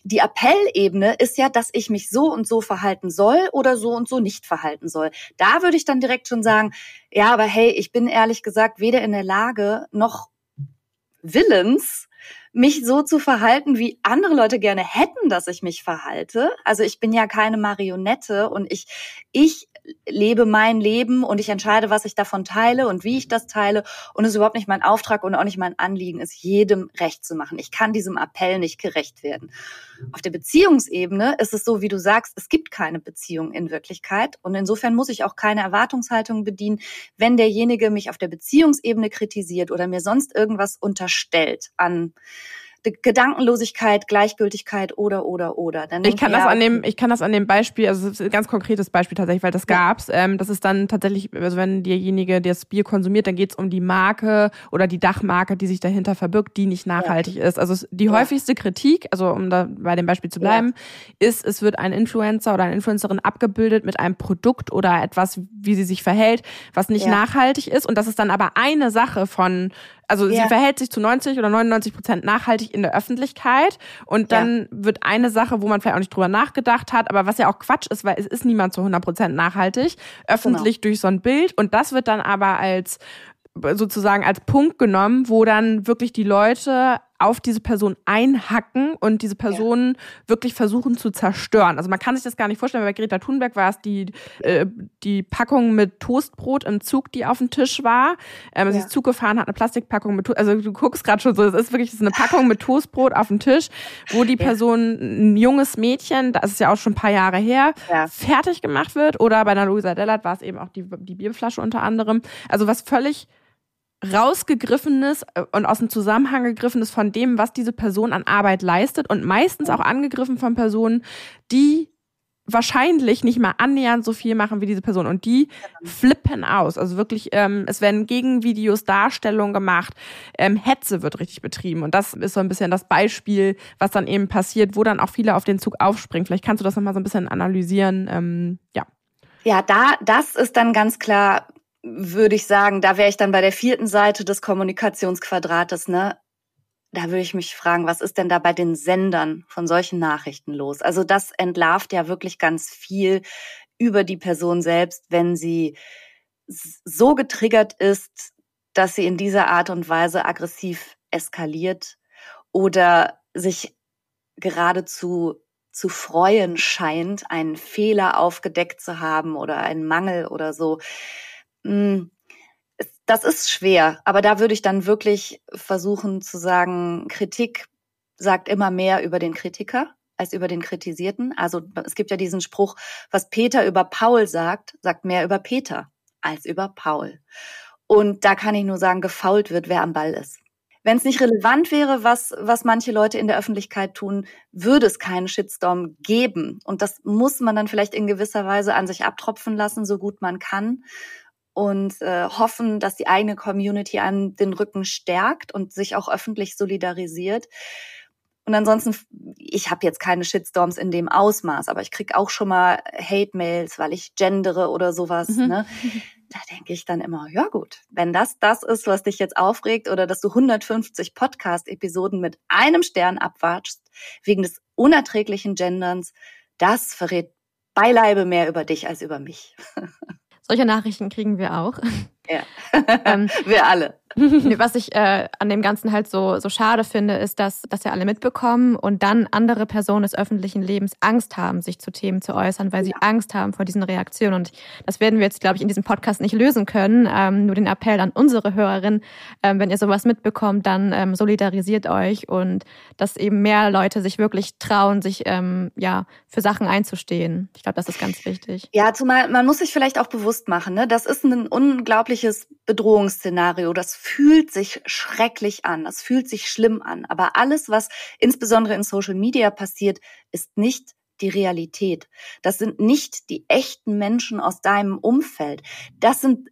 Die Appellebene ist ja, dass ich mich so und so verhalten soll oder so und so nicht verhalten soll. Da würde ich dann direkt schon sagen, ja, aber hey, ich bin ehrlich gesagt weder in der Lage noch willens, mich so zu verhalten, wie andere Leute gerne hätten, dass ich mich verhalte. Also ich bin ja keine Marionette und ich, ich lebe mein Leben und ich entscheide, was ich davon teile und wie ich das teile. Und es ist überhaupt nicht mein Auftrag und auch nicht mein Anliegen, es jedem recht zu machen. Ich kann diesem Appell nicht gerecht werden. Auf der Beziehungsebene ist es so, wie du sagst, es gibt keine Beziehung in Wirklichkeit. Und insofern muss ich auch keine Erwartungshaltung bedienen, wenn derjenige mich auf der Beziehungsebene kritisiert oder mir sonst irgendwas unterstellt an Gedankenlosigkeit, Gleichgültigkeit oder oder oder. Dann ich kann das an dem, ich kann das an dem Beispiel, also ein ganz konkretes Beispiel tatsächlich, weil das ja. gab's. Ähm, das ist dann tatsächlich, also wenn derjenige, der das Bier konsumiert, dann geht's um die Marke oder die Dachmarke, die sich dahinter verbirgt, die nicht nachhaltig ja. ist. Also die ja. häufigste Kritik, also um da bei dem Beispiel zu bleiben, ist, es wird ein Influencer oder eine Influencerin abgebildet mit einem Produkt oder etwas, wie sie sich verhält, was nicht nachhaltig ist. Und das ist dann aber eine Sache von also ja. sie verhält sich zu 90 oder 99 Prozent nachhaltig in der Öffentlichkeit und dann ja. wird eine Sache, wo man vielleicht auch nicht drüber nachgedacht hat, aber was ja auch Quatsch ist, weil es ist niemand zu 100 Prozent nachhaltig, öffentlich genau. durch so ein Bild und das wird dann aber als sozusagen als Punkt genommen, wo dann wirklich die Leute auf diese Person einhacken und diese Personen ja. wirklich versuchen zu zerstören. Also man kann sich das gar nicht vorstellen, weil bei Greta Thunberg war es die, äh, die Packung mit Toastbrot im Zug, die auf dem Tisch war. Ähm, ja. Sie ist Zug gefahren, hat eine Plastikpackung mit Toast, also du guckst gerade schon so, es ist wirklich das ist eine Packung mit Toastbrot auf dem Tisch, wo die Person, ein junges Mädchen, das ist ja auch schon ein paar Jahre her, ja. fertig gemacht wird. Oder bei einer Luisa Dellert war es eben auch die, die Bierflasche unter anderem. Also was völlig rausgegriffenes äh, und aus dem Zusammenhang gegriffenes von dem, was diese Person an Arbeit leistet und meistens auch angegriffen von Personen, die wahrscheinlich nicht mal annähernd so viel machen wie diese Person und die flippen aus. Also wirklich, ähm, es werden Gegenvideos, Darstellungen gemacht, ähm, Hetze wird richtig betrieben und das ist so ein bisschen das Beispiel, was dann eben passiert, wo dann auch viele auf den Zug aufspringen. Vielleicht kannst du das nochmal so ein bisschen analysieren. Ähm, ja. Ja, da, das ist dann ganz klar würde ich sagen, da wäre ich dann bei der vierten Seite des Kommunikationsquadrates, ne? Da würde ich mich fragen, was ist denn da bei den Sendern von solchen Nachrichten los? Also das entlarvt ja wirklich ganz viel über die Person selbst, wenn sie so getriggert ist, dass sie in dieser Art und Weise aggressiv eskaliert oder sich geradezu zu freuen scheint, einen Fehler aufgedeckt zu haben oder einen Mangel oder so. Hm, das ist schwer, aber da würde ich dann wirklich versuchen zu sagen, Kritik sagt immer mehr über den Kritiker als über den Kritisierten. Also es gibt ja diesen Spruch, was Peter über Paul sagt, sagt mehr über Peter als über Paul. Und da kann ich nur sagen, gefault wird, wer am Ball ist. Wenn es nicht relevant wäre, was, was manche Leute in der Öffentlichkeit tun, würde es keinen Shitstorm geben. Und das muss man dann vielleicht in gewisser Weise an sich abtropfen lassen, so gut man kann. Und äh, hoffen, dass die eigene Community an den Rücken stärkt und sich auch öffentlich solidarisiert. Und ansonsten, ich habe jetzt keine Shitstorms in dem Ausmaß, aber ich krieg auch schon mal Hate-Mails, weil ich gendere oder sowas. Mhm. Ne? Da denke ich dann immer, ja gut, wenn das das ist, was dich jetzt aufregt oder dass du 150 Podcast-Episoden mit einem Stern abwatschst, wegen des unerträglichen Genderns, das verrät beileibe mehr über dich als über mich. [laughs] Solche Nachrichten kriegen wir auch. Ja, ähm, [laughs] wir alle. Was ich äh, an dem Ganzen halt so, so schade finde, ist, dass, dass ja alle mitbekommen und dann andere Personen des öffentlichen Lebens Angst haben, sich zu Themen zu äußern, weil sie ja. Angst haben vor diesen Reaktionen. Und das werden wir jetzt, glaube ich, in diesem Podcast nicht lösen können. Ähm, nur den Appell an unsere Hörerinnen, ähm, wenn ihr sowas mitbekommt, dann ähm, solidarisiert euch und dass eben mehr Leute sich wirklich trauen, sich ähm, ja für Sachen einzustehen. Ich glaube, das ist ganz wichtig. Ja, zumal man muss sich vielleicht auch bewusst machen, ne? das ist ein unglaubliches Bedrohungsszenario. Das fühlt sich schrecklich an, das fühlt sich schlimm an. Aber alles, was insbesondere in Social Media passiert, ist nicht die Realität. Das sind nicht die echten Menschen aus deinem Umfeld. Das sind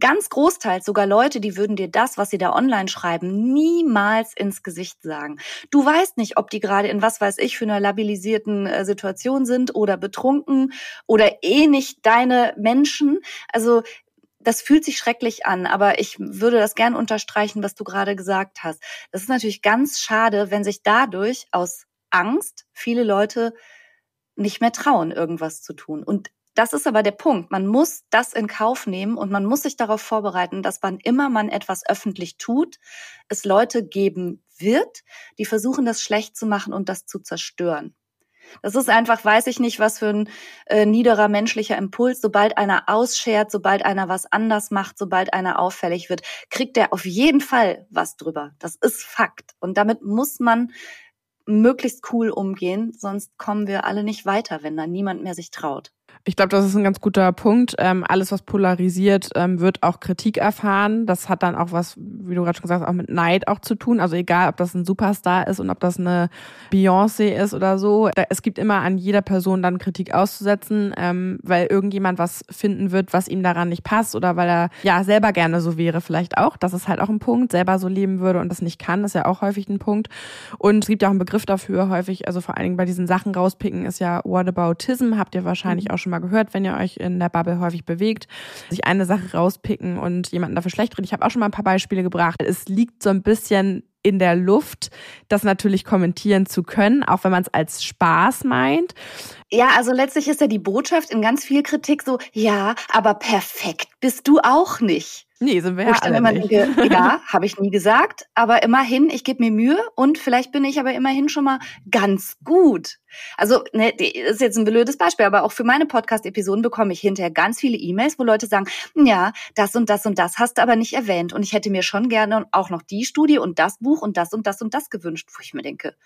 ganz großteils sogar Leute, die würden dir das, was sie da online schreiben, niemals ins Gesicht sagen. Du weißt nicht, ob die gerade in was weiß ich für einer labilisierten äh, Situation sind oder betrunken oder eh nicht deine Menschen. Also das fühlt sich schrecklich an, aber ich würde das gern unterstreichen, was du gerade gesagt hast. Das ist natürlich ganz schade, wenn sich dadurch aus Angst viele Leute nicht mehr trauen, irgendwas zu tun. Und das ist aber der Punkt. Man muss das in Kauf nehmen und man muss sich darauf vorbereiten, dass wann immer man etwas öffentlich tut, es Leute geben wird, die versuchen, das schlecht zu machen und das zu zerstören. Das ist einfach, weiß ich nicht, was für ein äh, niederer menschlicher Impuls. Sobald einer ausschert, sobald einer was anders macht, sobald einer auffällig wird, kriegt er auf jeden Fall was drüber. Das ist Fakt. Und damit muss man möglichst cool umgehen, sonst kommen wir alle nicht weiter, wenn da niemand mehr sich traut. Ich glaube, das ist ein ganz guter Punkt. Ähm, alles, was polarisiert, ähm, wird auch Kritik erfahren. Das hat dann auch was, wie du gerade schon gesagt hast, auch mit Neid auch zu tun. Also egal, ob das ein Superstar ist und ob das eine Beyoncé ist oder so. Da, es gibt immer an jeder Person dann Kritik auszusetzen, ähm, weil irgendjemand was finden wird, was ihm daran nicht passt oder weil er ja selber gerne so wäre vielleicht auch. Das ist halt auch ein Punkt. Selber so leben würde und das nicht kann, ist ja auch häufig ein Punkt. Und es gibt ja auch einen Begriff dafür häufig, also vor allen Dingen bei diesen Sachen rauspicken ist ja Whataboutism. Habt ihr wahrscheinlich mhm. auch schon mal gehört, wenn ihr euch in der Bubble häufig bewegt, sich eine Sache rauspicken und jemanden dafür schlecht reden. Ich habe auch schon mal ein paar Beispiele gebracht. Es liegt so ein bisschen in der Luft, das natürlich kommentieren zu können, auch wenn man es als Spaß meint. Ja, also letztlich ist ja die Botschaft in ganz viel Kritik so, ja, aber perfekt bist du auch nicht. Nee, sind wir ja alle immer nicht. Denke, [laughs] ja, habe ich nie gesagt, aber immerhin, ich gebe mir Mühe und vielleicht bin ich aber immerhin schon mal ganz gut. Also, ne, das ist jetzt ein blödes Beispiel, aber auch für meine Podcast-Episoden bekomme ich hinterher ganz viele E-Mails, wo Leute sagen, ja, das und das und das hast du aber nicht erwähnt und ich hätte mir schon gerne auch noch die Studie und das Buch und das und das und das gewünscht, wo ich mir denke,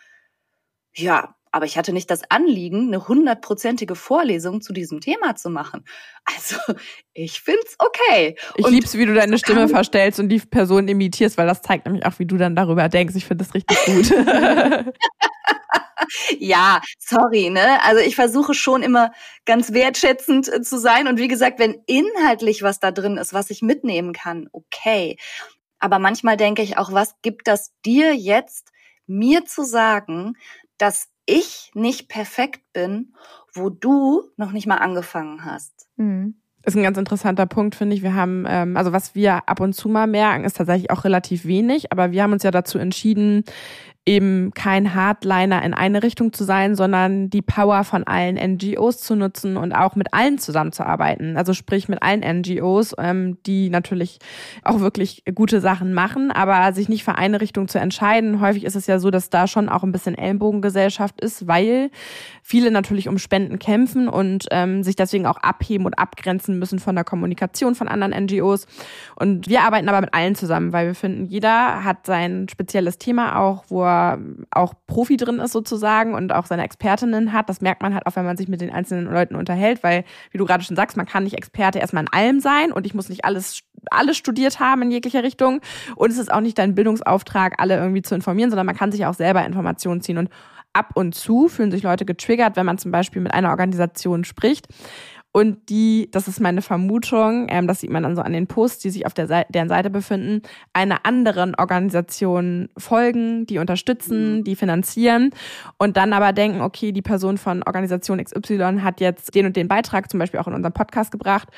ja, aber ich hatte nicht das Anliegen, eine hundertprozentige Vorlesung zu diesem Thema zu machen. Also, ich find's okay. Ich und lieb's, wie du deine Stimme verstellst und die Person imitierst, weil das zeigt nämlich auch, wie du dann darüber denkst. Ich finde das richtig gut. [laughs] ja, sorry, ne? Also ich versuche schon immer ganz wertschätzend äh, zu sein. Und wie gesagt, wenn inhaltlich was da drin ist, was ich mitnehmen kann, okay. Aber manchmal denke ich auch, was gibt das dir jetzt, mir zu sagen, dass ich nicht perfekt bin, wo du noch nicht mal angefangen hast. Mhm. Ist ein ganz interessanter Punkt, finde ich. Wir haben, ähm, also was wir ab und zu mal merken, ist tatsächlich auch relativ wenig, aber wir haben uns ja dazu entschieden, eben kein Hardliner in eine Richtung zu sein, sondern die Power von allen NGOs zu nutzen und auch mit allen zusammenzuarbeiten. Also sprich mit allen NGOs, ähm, die natürlich auch wirklich gute Sachen machen, aber sich nicht für eine Richtung zu entscheiden. Häufig ist es ja so, dass da schon auch ein bisschen Ellenbogengesellschaft ist, weil viele natürlich um Spenden kämpfen und ähm, sich deswegen auch abheben und abgrenzen müssen von der Kommunikation von anderen NGOs. Und wir arbeiten aber mit allen zusammen, weil wir finden, jeder hat sein spezielles Thema auch, wo er da auch Profi drin ist sozusagen und auch seine Expertinnen hat. Das merkt man halt auch, wenn man sich mit den einzelnen Leuten unterhält, weil, wie du gerade schon sagst, man kann nicht Experte erstmal in allem sein und ich muss nicht alles, alles studiert haben in jeglicher Richtung. Und es ist auch nicht dein Bildungsauftrag, alle irgendwie zu informieren, sondern man kann sich auch selber Informationen ziehen. Und ab und zu fühlen sich Leute getriggert, wenn man zum Beispiel mit einer Organisation spricht und die, das ist meine Vermutung, ähm, das sieht man dann so an den Posts, die sich auf der Seite, deren Seite befinden, einer anderen Organisation folgen, die unterstützen, mhm. die finanzieren und dann aber denken, okay, die Person von Organisation XY hat jetzt den und den Beitrag zum Beispiel auch in unserem Podcast gebracht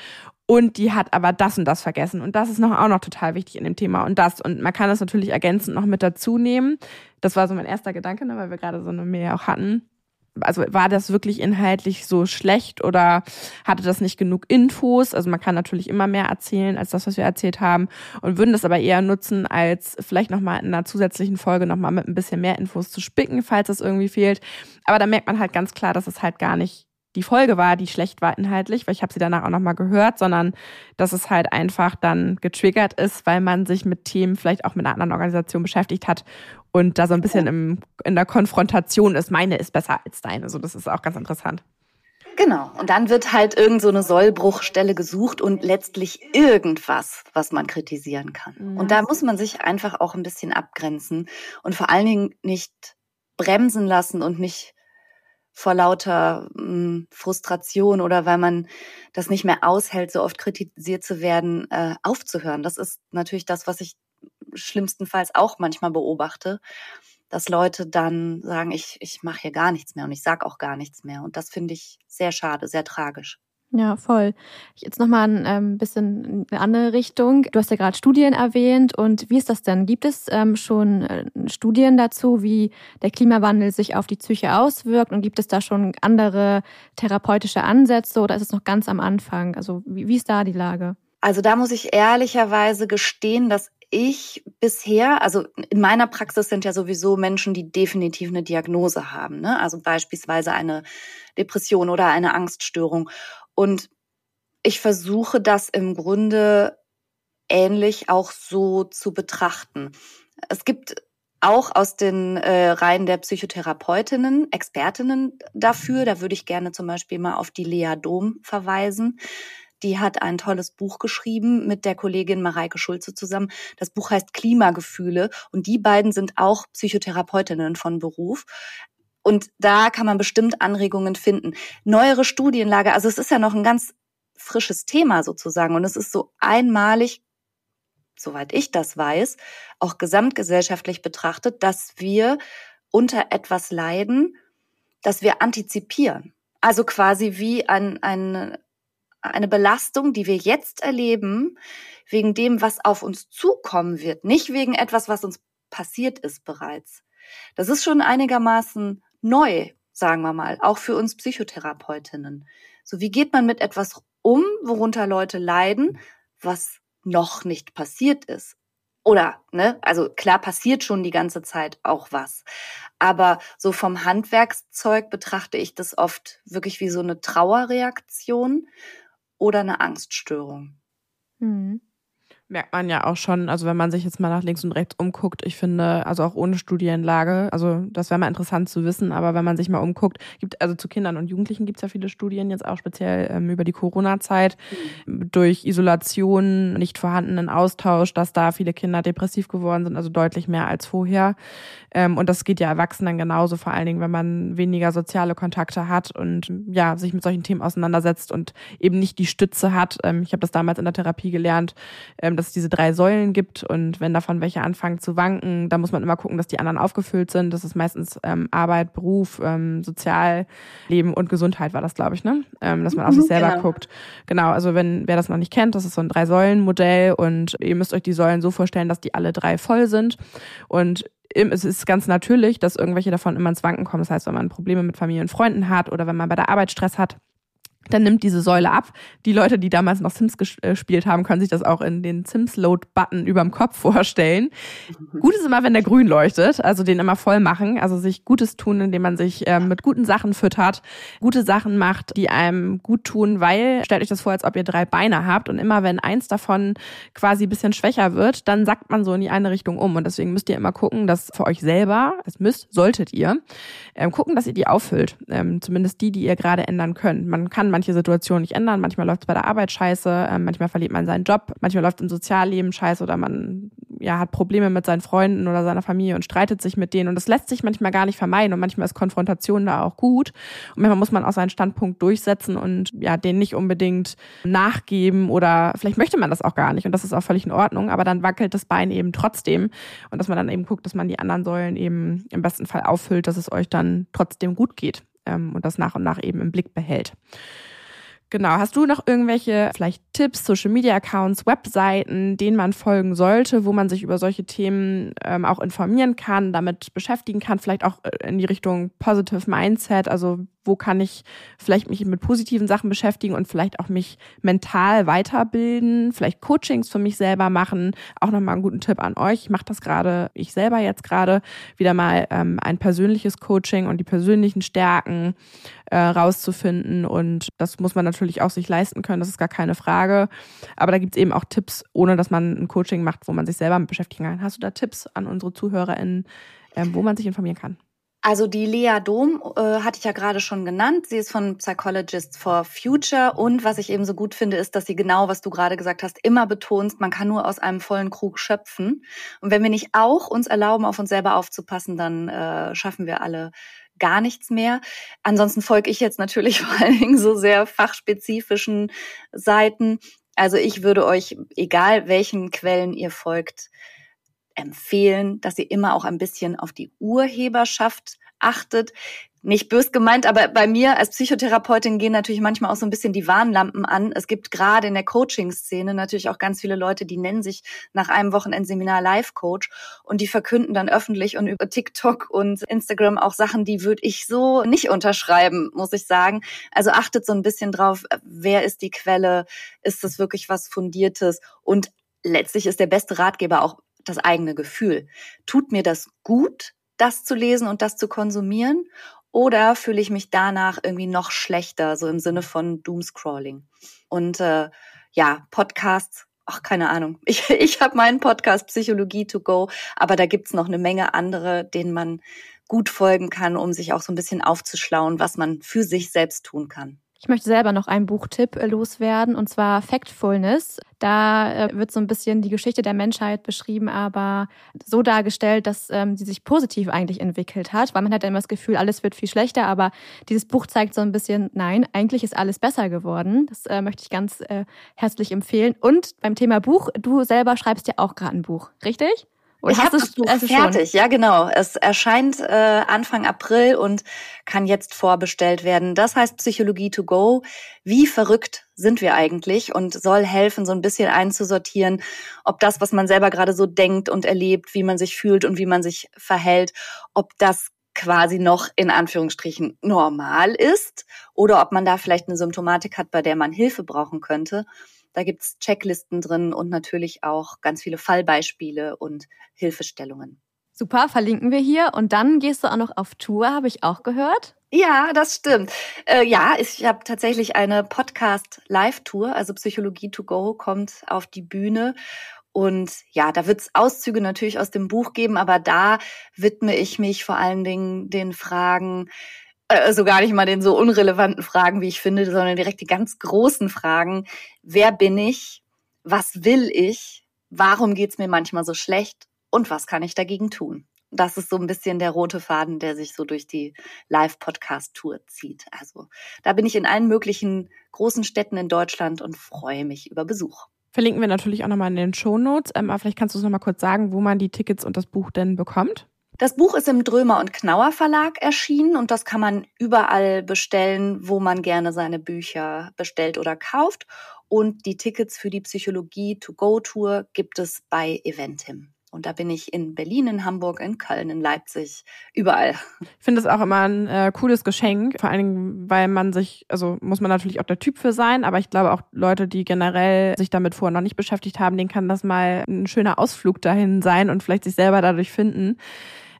und die hat aber das und das vergessen. Und das ist noch auch noch total wichtig in dem Thema. Und das. Und man kann das natürlich ergänzend noch mit dazu nehmen. Das war so mein erster Gedanke, ne, weil wir gerade so eine Mail auch hatten also war das wirklich inhaltlich so schlecht oder hatte das nicht genug Infos? Also man kann natürlich immer mehr erzählen als das, was wir erzählt haben und würden das aber eher nutzen, als vielleicht nochmal in einer zusätzlichen Folge nochmal mit ein bisschen mehr Infos zu spicken, falls das irgendwie fehlt. Aber da merkt man halt ganz klar, dass es halt gar nicht die Folge war, die schlecht war inhaltlich, weil ich habe sie danach auch nochmal gehört, sondern dass es halt einfach dann getriggert ist, weil man sich mit Themen vielleicht auch mit einer anderen Organisation beschäftigt hat und da so ein bisschen im, in der Konfrontation ist, meine ist besser als deine. Also das ist auch ganz interessant. Genau. Und dann wird halt irgend so eine Sollbruchstelle gesucht und letztlich irgendwas, was man kritisieren kann. Mhm. Und da muss man sich einfach auch ein bisschen abgrenzen und vor allen Dingen nicht bremsen lassen und nicht vor lauter mh, hm, Frustration oder weil man das nicht mehr aushält, so oft kritisiert zu werden, äh, aufzuhören. Das ist natürlich das, was ich schlimmstenfalls auch manchmal beobachte, dass Leute dann sagen, ich, ich mache hier gar nichts mehr und ich sag auch gar nichts mehr. Und das finde ich sehr schade, sehr tragisch. Ja, voll. Jetzt nochmal ein ähm, bisschen in eine andere Richtung. Du hast ja gerade Studien erwähnt und wie ist das denn? Gibt es ähm, schon äh, Studien dazu, wie der Klimawandel sich auf die Psyche auswirkt und gibt es da schon andere therapeutische Ansätze oder ist es noch ganz am Anfang? Also wie, wie ist da die Lage? Also da muss ich ehrlicherweise gestehen, dass ich bisher, also in meiner Praxis sind ja sowieso Menschen, die definitiv eine Diagnose haben, ne? also beispielsweise eine Depression oder eine Angststörung. Und ich versuche das im Grunde ähnlich auch so zu betrachten. Es gibt auch aus den äh, Reihen der Psychotherapeutinnen, Expertinnen dafür. Da würde ich gerne zum Beispiel mal auf die Lea Dom verweisen. Die hat ein tolles Buch geschrieben mit der Kollegin Mareike Schulze zusammen. Das Buch heißt Klimagefühle und die beiden sind auch Psychotherapeutinnen von Beruf. Und da kann man bestimmt Anregungen finden. Neuere Studienlage, also es ist ja noch ein ganz frisches Thema sozusagen und es ist so einmalig, soweit ich das weiß, auch gesamtgesellschaftlich betrachtet, dass wir unter etwas leiden, dass wir antizipieren. Also quasi wie ein, ein, eine Belastung, die wir jetzt erleben, wegen dem, was auf uns zukommen wird, nicht wegen etwas, was uns passiert ist bereits. Das ist schon einigermaßen neu, sagen wir mal, auch für uns Psychotherapeutinnen. So, wie geht man mit etwas um, worunter Leute leiden, was noch nicht passiert ist? Oder, ne, also klar passiert schon die ganze Zeit auch was. Aber so vom Handwerkszeug betrachte ich das oft wirklich wie so eine Trauerreaktion oder eine Angststörung. Mhm merkt man ja auch schon, also wenn man sich jetzt mal nach links und rechts umguckt, ich finde, also auch ohne Studienlage, also das wäre mal interessant zu wissen, aber wenn man sich mal umguckt, gibt, also zu Kindern und Jugendlichen gibt es ja viele Studien, jetzt auch speziell ähm, über die Corona-Zeit, mhm. durch Isolation, nicht vorhandenen Austausch, dass da viele Kinder depressiv geworden sind, also deutlich mehr als vorher. Ähm, und das geht ja Erwachsenen genauso, vor allen Dingen, wenn man weniger soziale Kontakte hat und ja, sich mit solchen Themen auseinandersetzt und eben nicht die Stütze hat. Ähm, ich habe das damals in der Therapie gelernt, ähm, dass es diese drei Säulen gibt und wenn davon welche anfangen zu wanken, da muss man immer gucken, dass die anderen aufgefüllt sind. Das ist meistens ähm, Arbeit, Beruf, ähm, Sozialleben und Gesundheit war das, glaube ich, ne? Ähm, dass man auf sich selber genau. guckt. Genau, also wenn wer das noch nicht kennt, das ist so ein Drei-Säulen-Modell und ihr müsst euch die Säulen so vorstellen, dass die alle drei voll sind und es ist ganz natürlich, dass irgendwelche davon immer ins Wanken kommen. Das heißt, wenn man Probleme mit Familie und Freunden hat oder wenn man bei der Arbeit Stress hat, dann nimmt diese Säule ab. Die Leute, die damals noch Sims äh, gespielt haben, können sich das auch in den Sims-Load-Button überm Kopf [laughs] vorstellen. Mhm. Gut ist immer, wenn der grün leuchtet, also den immer voll machen, also sich Gutes tun, indem man sich ähm, mit guten Sachen füttert, gute Sachen macht, die einem gut tun, weil, stellt euch das vor, als ob ihr drei Beine habt und immer wenn eins davon quasi ein bisschen schwächer wird, dann sackt man so in die eine Richtung um und deswegen müsst ihr immer gucken, dass für euch selber, das müsst, solltet ihr, ähm, gucken, dass ihr die auffüllt, ähm, zumindest die, die ihr gerade ändern könnt. Man kann manche Situationen nicht ändern. Manchmal läuft es bei der Arbeit scheiße, äh, manchmal verliert man seinen Job, manchmal läuft im Sozialleben scheiße oder man ja, hat Probleme mit seinen Freunden oder seiner Familie und streitet sich mit denen. Und das lässt sich manchmal gar nicht vermeiden und manchmal ist Konfrontation da auch gut. Und manchmal muss man auch seinen Standpunkt durchsetzen und ja, den nicht unbedingt nachgeben oder vielleicht möchte man das auch gar nicht und das ist auch völlig in Ordnung, aber dann wackelt das Bein eben trotzdem und dass man dann eben guckt, dass man die anderen Säulen eben im besten Fall auffüllt, dass es euch dann trotzdem gut geht ähm, und das nach und nach eben im Blick behält. Genau. Hast du noch irgendwelche vielleicht Tipps, Social Media Accounts, Webseiten, denen man folgen sollte, wo man sich über solche Themen ähm, auch informieren kann, damit beschäftigen kann, vielleicht auch äh, in die Richtung Positive Mindset, also wo kann ich vielleicht mich mit positiven Sachen beschäftigen und vielleicht auch mich mental weiterbilden, vielleicht Coachings für mich selber machen. Auch nochmal einen guten Tipp an euch. Ich mache das gerade, ich selber jetzt gerade, wieder mal ähm, ein persönliches Coaching und die persönlichen Stärken äh, rauszufinden. Und das muss man natürlich auch sich leisten können, das ist gar keine Frage. Aber da gibt es eben auch Tipps, ohne dass man ein Coaching macht, wo man sich selber mit beschäftigen kann. Hast du da Tipps an unsere ZuhörerInnen, äh, wo man sich informieren kann? Also die Lea Dom äh, hatte ich ja gerade schon genannt. Sie ist von Psychologists for Future und was ich eben so gut finde, ist, dass sie genau, was du gerade gesagt hast, immer betonst, man kann nur aus einem vollen Krug schöpfen. Und wenn wir nicht auch uns erlauben, auf uns selber aufzupassen, dann äh, schaffen wir alle gar nichts mehr. Ansonsten folge ich jetzt natürlich [laughs] vor allen Dingen so sehr fachspezifischen Seiten. Also ich würde euch, egal welchen Quellen ihr folgt, empfehlen, dass ihr immer auch ein bisschen auf die Urheberschaft achtet. Nicht bös gemeint, aber bei mir als Psychotherapeutin gehen natürlich manchmal auch so ein bisschen die Warnlampen an. Es gibt gerade in der Coaching-Szene natürlich auch ganz viele Leute, die nennen sich nach einem Wochenendseminar Life-Coach und die verkünden dann öffentlich und über TikTok und Instagram auch Sachen, die würde ich so nicht unterschreiben, muss ich sagen. Also achtet so ein bisschen drauf, wer ist die Quelle, ist das wirklich was Fundiertes und letztlich ist der beste Ratgeber auch das eigene Gefühl. Tut mir das gut, das zu lesen und das zu konsumieren? Oder fühle ich mich danach irgendwie noch schlechter, so im Sinne von Doomscrolling? Und äh, ja, Podcasts, ach, keine Ahnung. [laughs] Ich, ich habe meinen Podcast Psychologie to go, aber da gibt's noch eine Menge andere, denen man gut folgen kann, um sich auch so ein bisschen aufzuschlauen, was man für sich selbst tun kann. Ich möchte selber noch einen Buchtipp äh, loswerden, und zwar Factfulness. Da äh, wird so ein bisschen die Geschichte der Menschheit beschrieben, aber so dargestellt, dass ähm, sie sich positiv eigentlich entwickelt hat, weil man hat ja immer das Gefühl, alles wird viel schlechter, aber dieses Buch zeigt so ein bisschen, nein, eigentlich ist alles besser geworden. Das äh, möchte ich ganz äh, herzlich empfehlen. Und beim Thema Buch, du selber schreibst ja auch gerade ein Buch, richtig? Oder ich habe das Buch fertig, ja genau. Es erscheint äh, Anfang April und kann jetzt vorbestellt werden. Das heißt Psychologie to go. Wie verrückt sind wir eigentlich und soll helfen, so ein bisschen einzusortieren, ob das, was man selber gerade so denkt und erlebt, wie man sich fühlt und wie man sich verhält, ob das quasi noch in Anführungsstrichen normal ist oder ob man da vielleicht eine Symptomatik hat, bei der man Hilfe brauchen könnte. Da gibt's Checklisten drin und natürlich auch ganz viele Fallbeispiele und Hilfestellungen. Super, verlinken wir hier. Und dann gehst du auch noch auf Tour, habe ich auch gehört. Ja, das stimmt. Äh, ja, ich habe tatsächlich eine Podcast-Live-Tour, also Psychologie to go kommt auf die Bühne. Und ja, da wird's Auszüge natürlich aus dem Buch geben, aber da widme ich mich vor allen Dingen den Fragen, also gar nicht mal den so unrelevanten Fragen, wie ich finde, sondern direkt die ganz großen Fragen. Wer bin ich? Was will ich? Warum geht's mir manchmal so schlecht? Und was kann ich dagegen tun? Das ist so ein bisschen der rote Faden, der sich so durch die Live-Podcast-Tour zieht. Also da bin ich in allen möglichen großen Städten in Deutschland und freue mich über Besuch. Verlinken wir natürlich auch nochmal in den Shownotes. Ähm, aber vielleicht kannst du uns nochmal kurz sagen, wo man die Tickets und das Buch denn bekommt. Das Buch ist im Drömer und Knauer Verlag erschienen und das kann man überall bestellen, wo man gerne seine Bücher bestellt oder kauft. Und die Tickets für die Psychologie To Go Tour gibt es bei Eventim. Und da bin ich in Berlin, in Hamburg, in Köln, in Leipzig, überall. Ich finde das auch immer ein äh, cooles Geschenk, vor allen Dingen, weil man sich, also muss man natürlich auch der Typ für sein, aber ich glaube auch Leute, die generell sich damit vorher noch nicht beschäftigt haben, denen kann das mal ein schöner Ausflug dahin sein und vielleicht sich selber dadurch finden.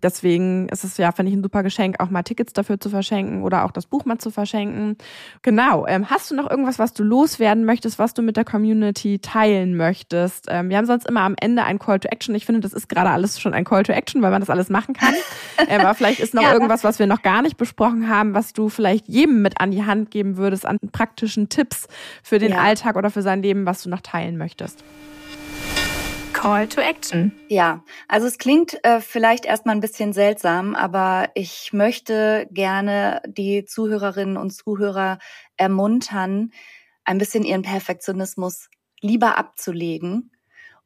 Deswegen ist es ja, finde ich, ein super Geschenk, auch mal Tickets dafür zu verschenken oder auch das Buch mal zu verschenken. Genau. Ähm, hast du noch irgendwas, was du loswerden möchtest, was du mit der Community teilen möchtest? Ähm, wir haben sonst immer am Ende ein Call to Action. Ich finde, das ist gerade alles schon ein Call to Action, weil man das alles machen kann. ähm, [laughs] aber vielleicht ist noch ja. irgendwas, was wir noch gar nicht besprochen haben, was du vielleicht jedem mit an die Hand geben würdest an praktischen Tipps für den ja. Alltag oder für sein Leben, was du noch teilen möchtest. Call to Action. Ja, also es klingt äh, vielleicht erstmal ein bisschen seltsam, aber ich möchte gerne die Zuhörerinnen und Zuhörer ermuntern, ein bisschen ihren Perfektionismus lieber abzulegen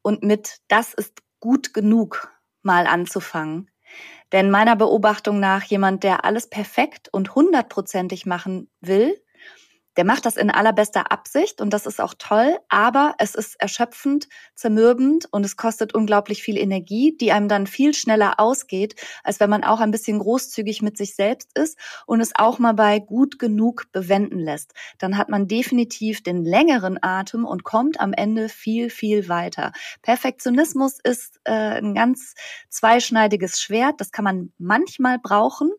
und mit das ist gut genug mal anzufangen. Denn meiner Beobachtung nach jemand, der alles perfekt und hundertprozentig machen will, der macht das in allerbester Absicht und das ist auch toll, aber es ist erschöpfend, zermürbend und es kostet unglaublich viel Energie, die einem dann viel schneller ausgeht, als wenn man auch ein bisschen großzügig mit sich selbst ist und es auch mal bei gut genug bewenden lässt. Dann hat man definitiv den längeren Atem und kommt am Ende viel, viel weiter. Perfektionismus ist äh, ein ganz zweischneidiges Schwert. Das kann man manchmal brauchen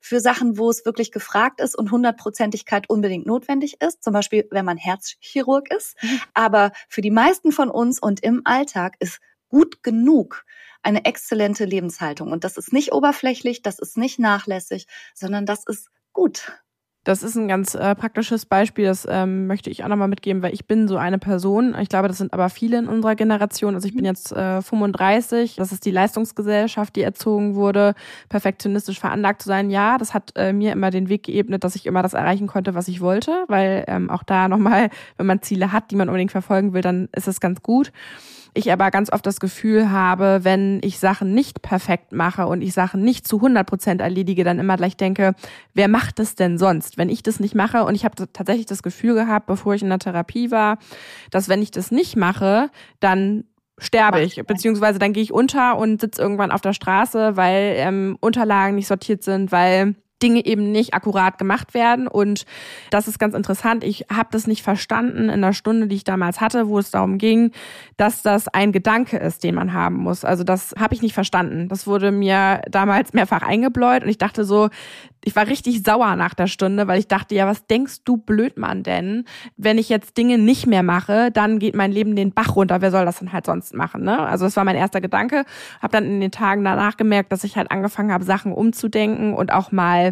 für Sachen, wo es wirklich gefragt ist und Hundertprozentigkeit unbedingt notwendig notwendig ist, zum Beispiel wenn man Herzchirurg ist. Mhm. Aber für die meisten von uns und im Alltag ist gut genug eine exzellente Lebenshaltung. Und das ist nicht oberflächlich, das ist nicht nachlässig, sondern das ist gut. Das ist ein ganz äh, praktisches Beispiel, das ähm, möchte ich auch nochmal mitgeben, weil ich bin so eine Person. Ich glaube, das sind aber viele in unserer Generation. Also ich bin mhm. jetzt äh, 35. Das ist die Leistungsgesellschaft, die erzogen wurde, perfektionistisch veranlagt zu sein. Ja, das hat äh, mir immer den Weg geebnet, dass ich immer das erreichen konnte, was ich wollte, weil ähm, auch da nochmal, wenn man Ziele hat, die man unbedingt verfolgen will, dann ist es ganz gut. Ich aber ganz oft das Gefühl habe, wenn ich Sachen nicht perfekt mache und ich Sachen nicht zu 100 Prozent erledige, dann immer gleich denke, wer macht es denn sonst, wenn ich das nicht mache? Und ich habe tatsächlich das Gefühl gehabt, bevor ich in der Therapie war, dass wenn ich das nicht mache, dann sterbe ich, beziehungsweise dann gehe ich unter und sitze irgendwann auf der Straße, weil ähm, Unterlagen nicht sortiert sind, weil Dinge eben nicht akkurat gemacht werden. Und das ist ganz interessant. Ich habe das nicht verstanden in der Stunde, die ich damals hatte, wo es darum ging, dass das ein Gedanke ist, den man haben muss. Also das habe ich nicht verstanden. Das wurde mir damals mehrfach eingebläut und ich dachte so, ich war richtig sauer nach der Stunde, weil ich dachte, ja, was denkst du, Blödmann denn? Wenn ich jetzt Dinge nicht mehr mache, dann geht mein Leben den Bach runter. Wer soll das denn halt sonst machen? Ne? Also das war mein erster Gedanke. Habe dann in den Tagen danach gemerkt, dass ich halt angefangen habe, Sachen umzudenken und auch mal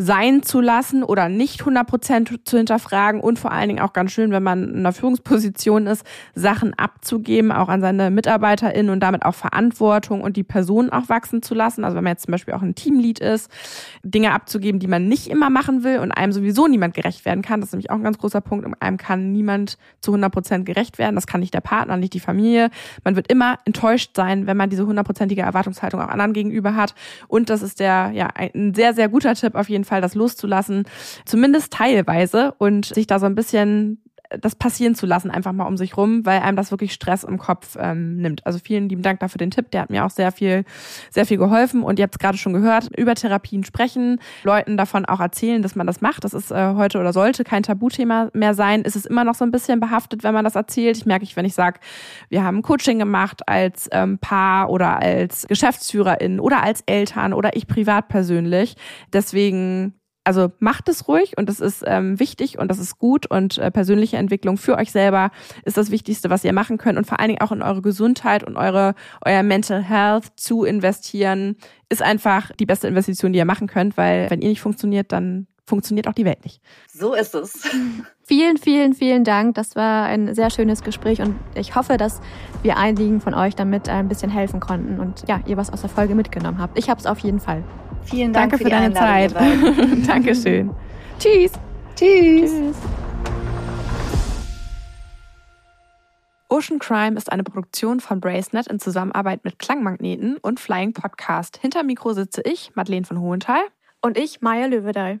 sein zu lassen oder nicht 100% zu hinterfragen und vor allen Dingen auch ganz schön, wenn man in einer Führungsposition ist, Sachen abzugeben, auch an seine MitarbeiterInnen und damit auch Verantwortung und die Person auch wachsen zu lassen. Also wenn man jetzt zum Beispiel auch ein Teamlead ist, Dinge abzugeben, die man nicht immer machen will und einem sowieso niemand gerecht werden kann. Das ist nämlich auch ein ganz großer Punkt. Einem kann niemand zu 100% gerecht werden. Das kann nicht der Partner, nicht die Familie. Man wird immer enttäuscht sein, wenn man diese hundertprozentige Erwartungshaltung auch anderen gegenüber hat. Und das ist der, ja, ein sehr, sehr guter Tipp auf jeden Fall Fall das loszulassen, zumindest teilweise und sich da so ein bisschen das passieren zu lassen, einfach mal um sich rum, weil einem das wirklich Stress im Kopf ähm, nimmt. Also vielen lieben Dank dafür den Tipp, der hat mir auch sehr viel, sehr viel geholfen. Und ihr habt es gerade schon gehört, über Therapien sprechen, Leuten davon auch erzählen, dass man das macht. Das ist äh, heute oder sollte kein Tabuthema mehr sein. Ist es immer noch so ein bisschen behaftet, wenn man das erzählt. Ich merke ich, wenn ich sage, wir haben Coaching gemacht als ähm, Paar oder als Geschäftsführerin oder als Eltern oder ich privat persönlich. Deswegen also macht es ruhig und das ist ähm, wichtig und das ist gut und äh, persönliche Entwicklung für euch selber ist das Wichtigste, was ihr machen könnt und vor allen Dingen auch in eure Gesundheit und eure euer Mental Health zu investieren ist einfach die beste Investition, die ihr machen könnt, weil wenn ihr nicht funktioniert, dann funktioniert auch die Welt nicht. So ist es. [laughs] Vielen, vielen, vielen Dank. Das war ein sehr schönes Gespräch und ich hoffe, dass wir einigen von euch damit ein bisschen helfen konnten und ja, ihr was aus der Folge mitgenommen habt. Ich habe es auf jeden Fall. Vielen Dank Danke für, für deine Zeit. [laughs] Dankeschön. Tschüss. Tschüss. Tschüss. Ocean Crime ist eine Produktion von Bracenet in Zusammenarbeit mit Klangmagneten und Flying Podcast. Hinter Mikro sitze ich, Madeleine von Hohenthal. Und ich, Maya Löwedal.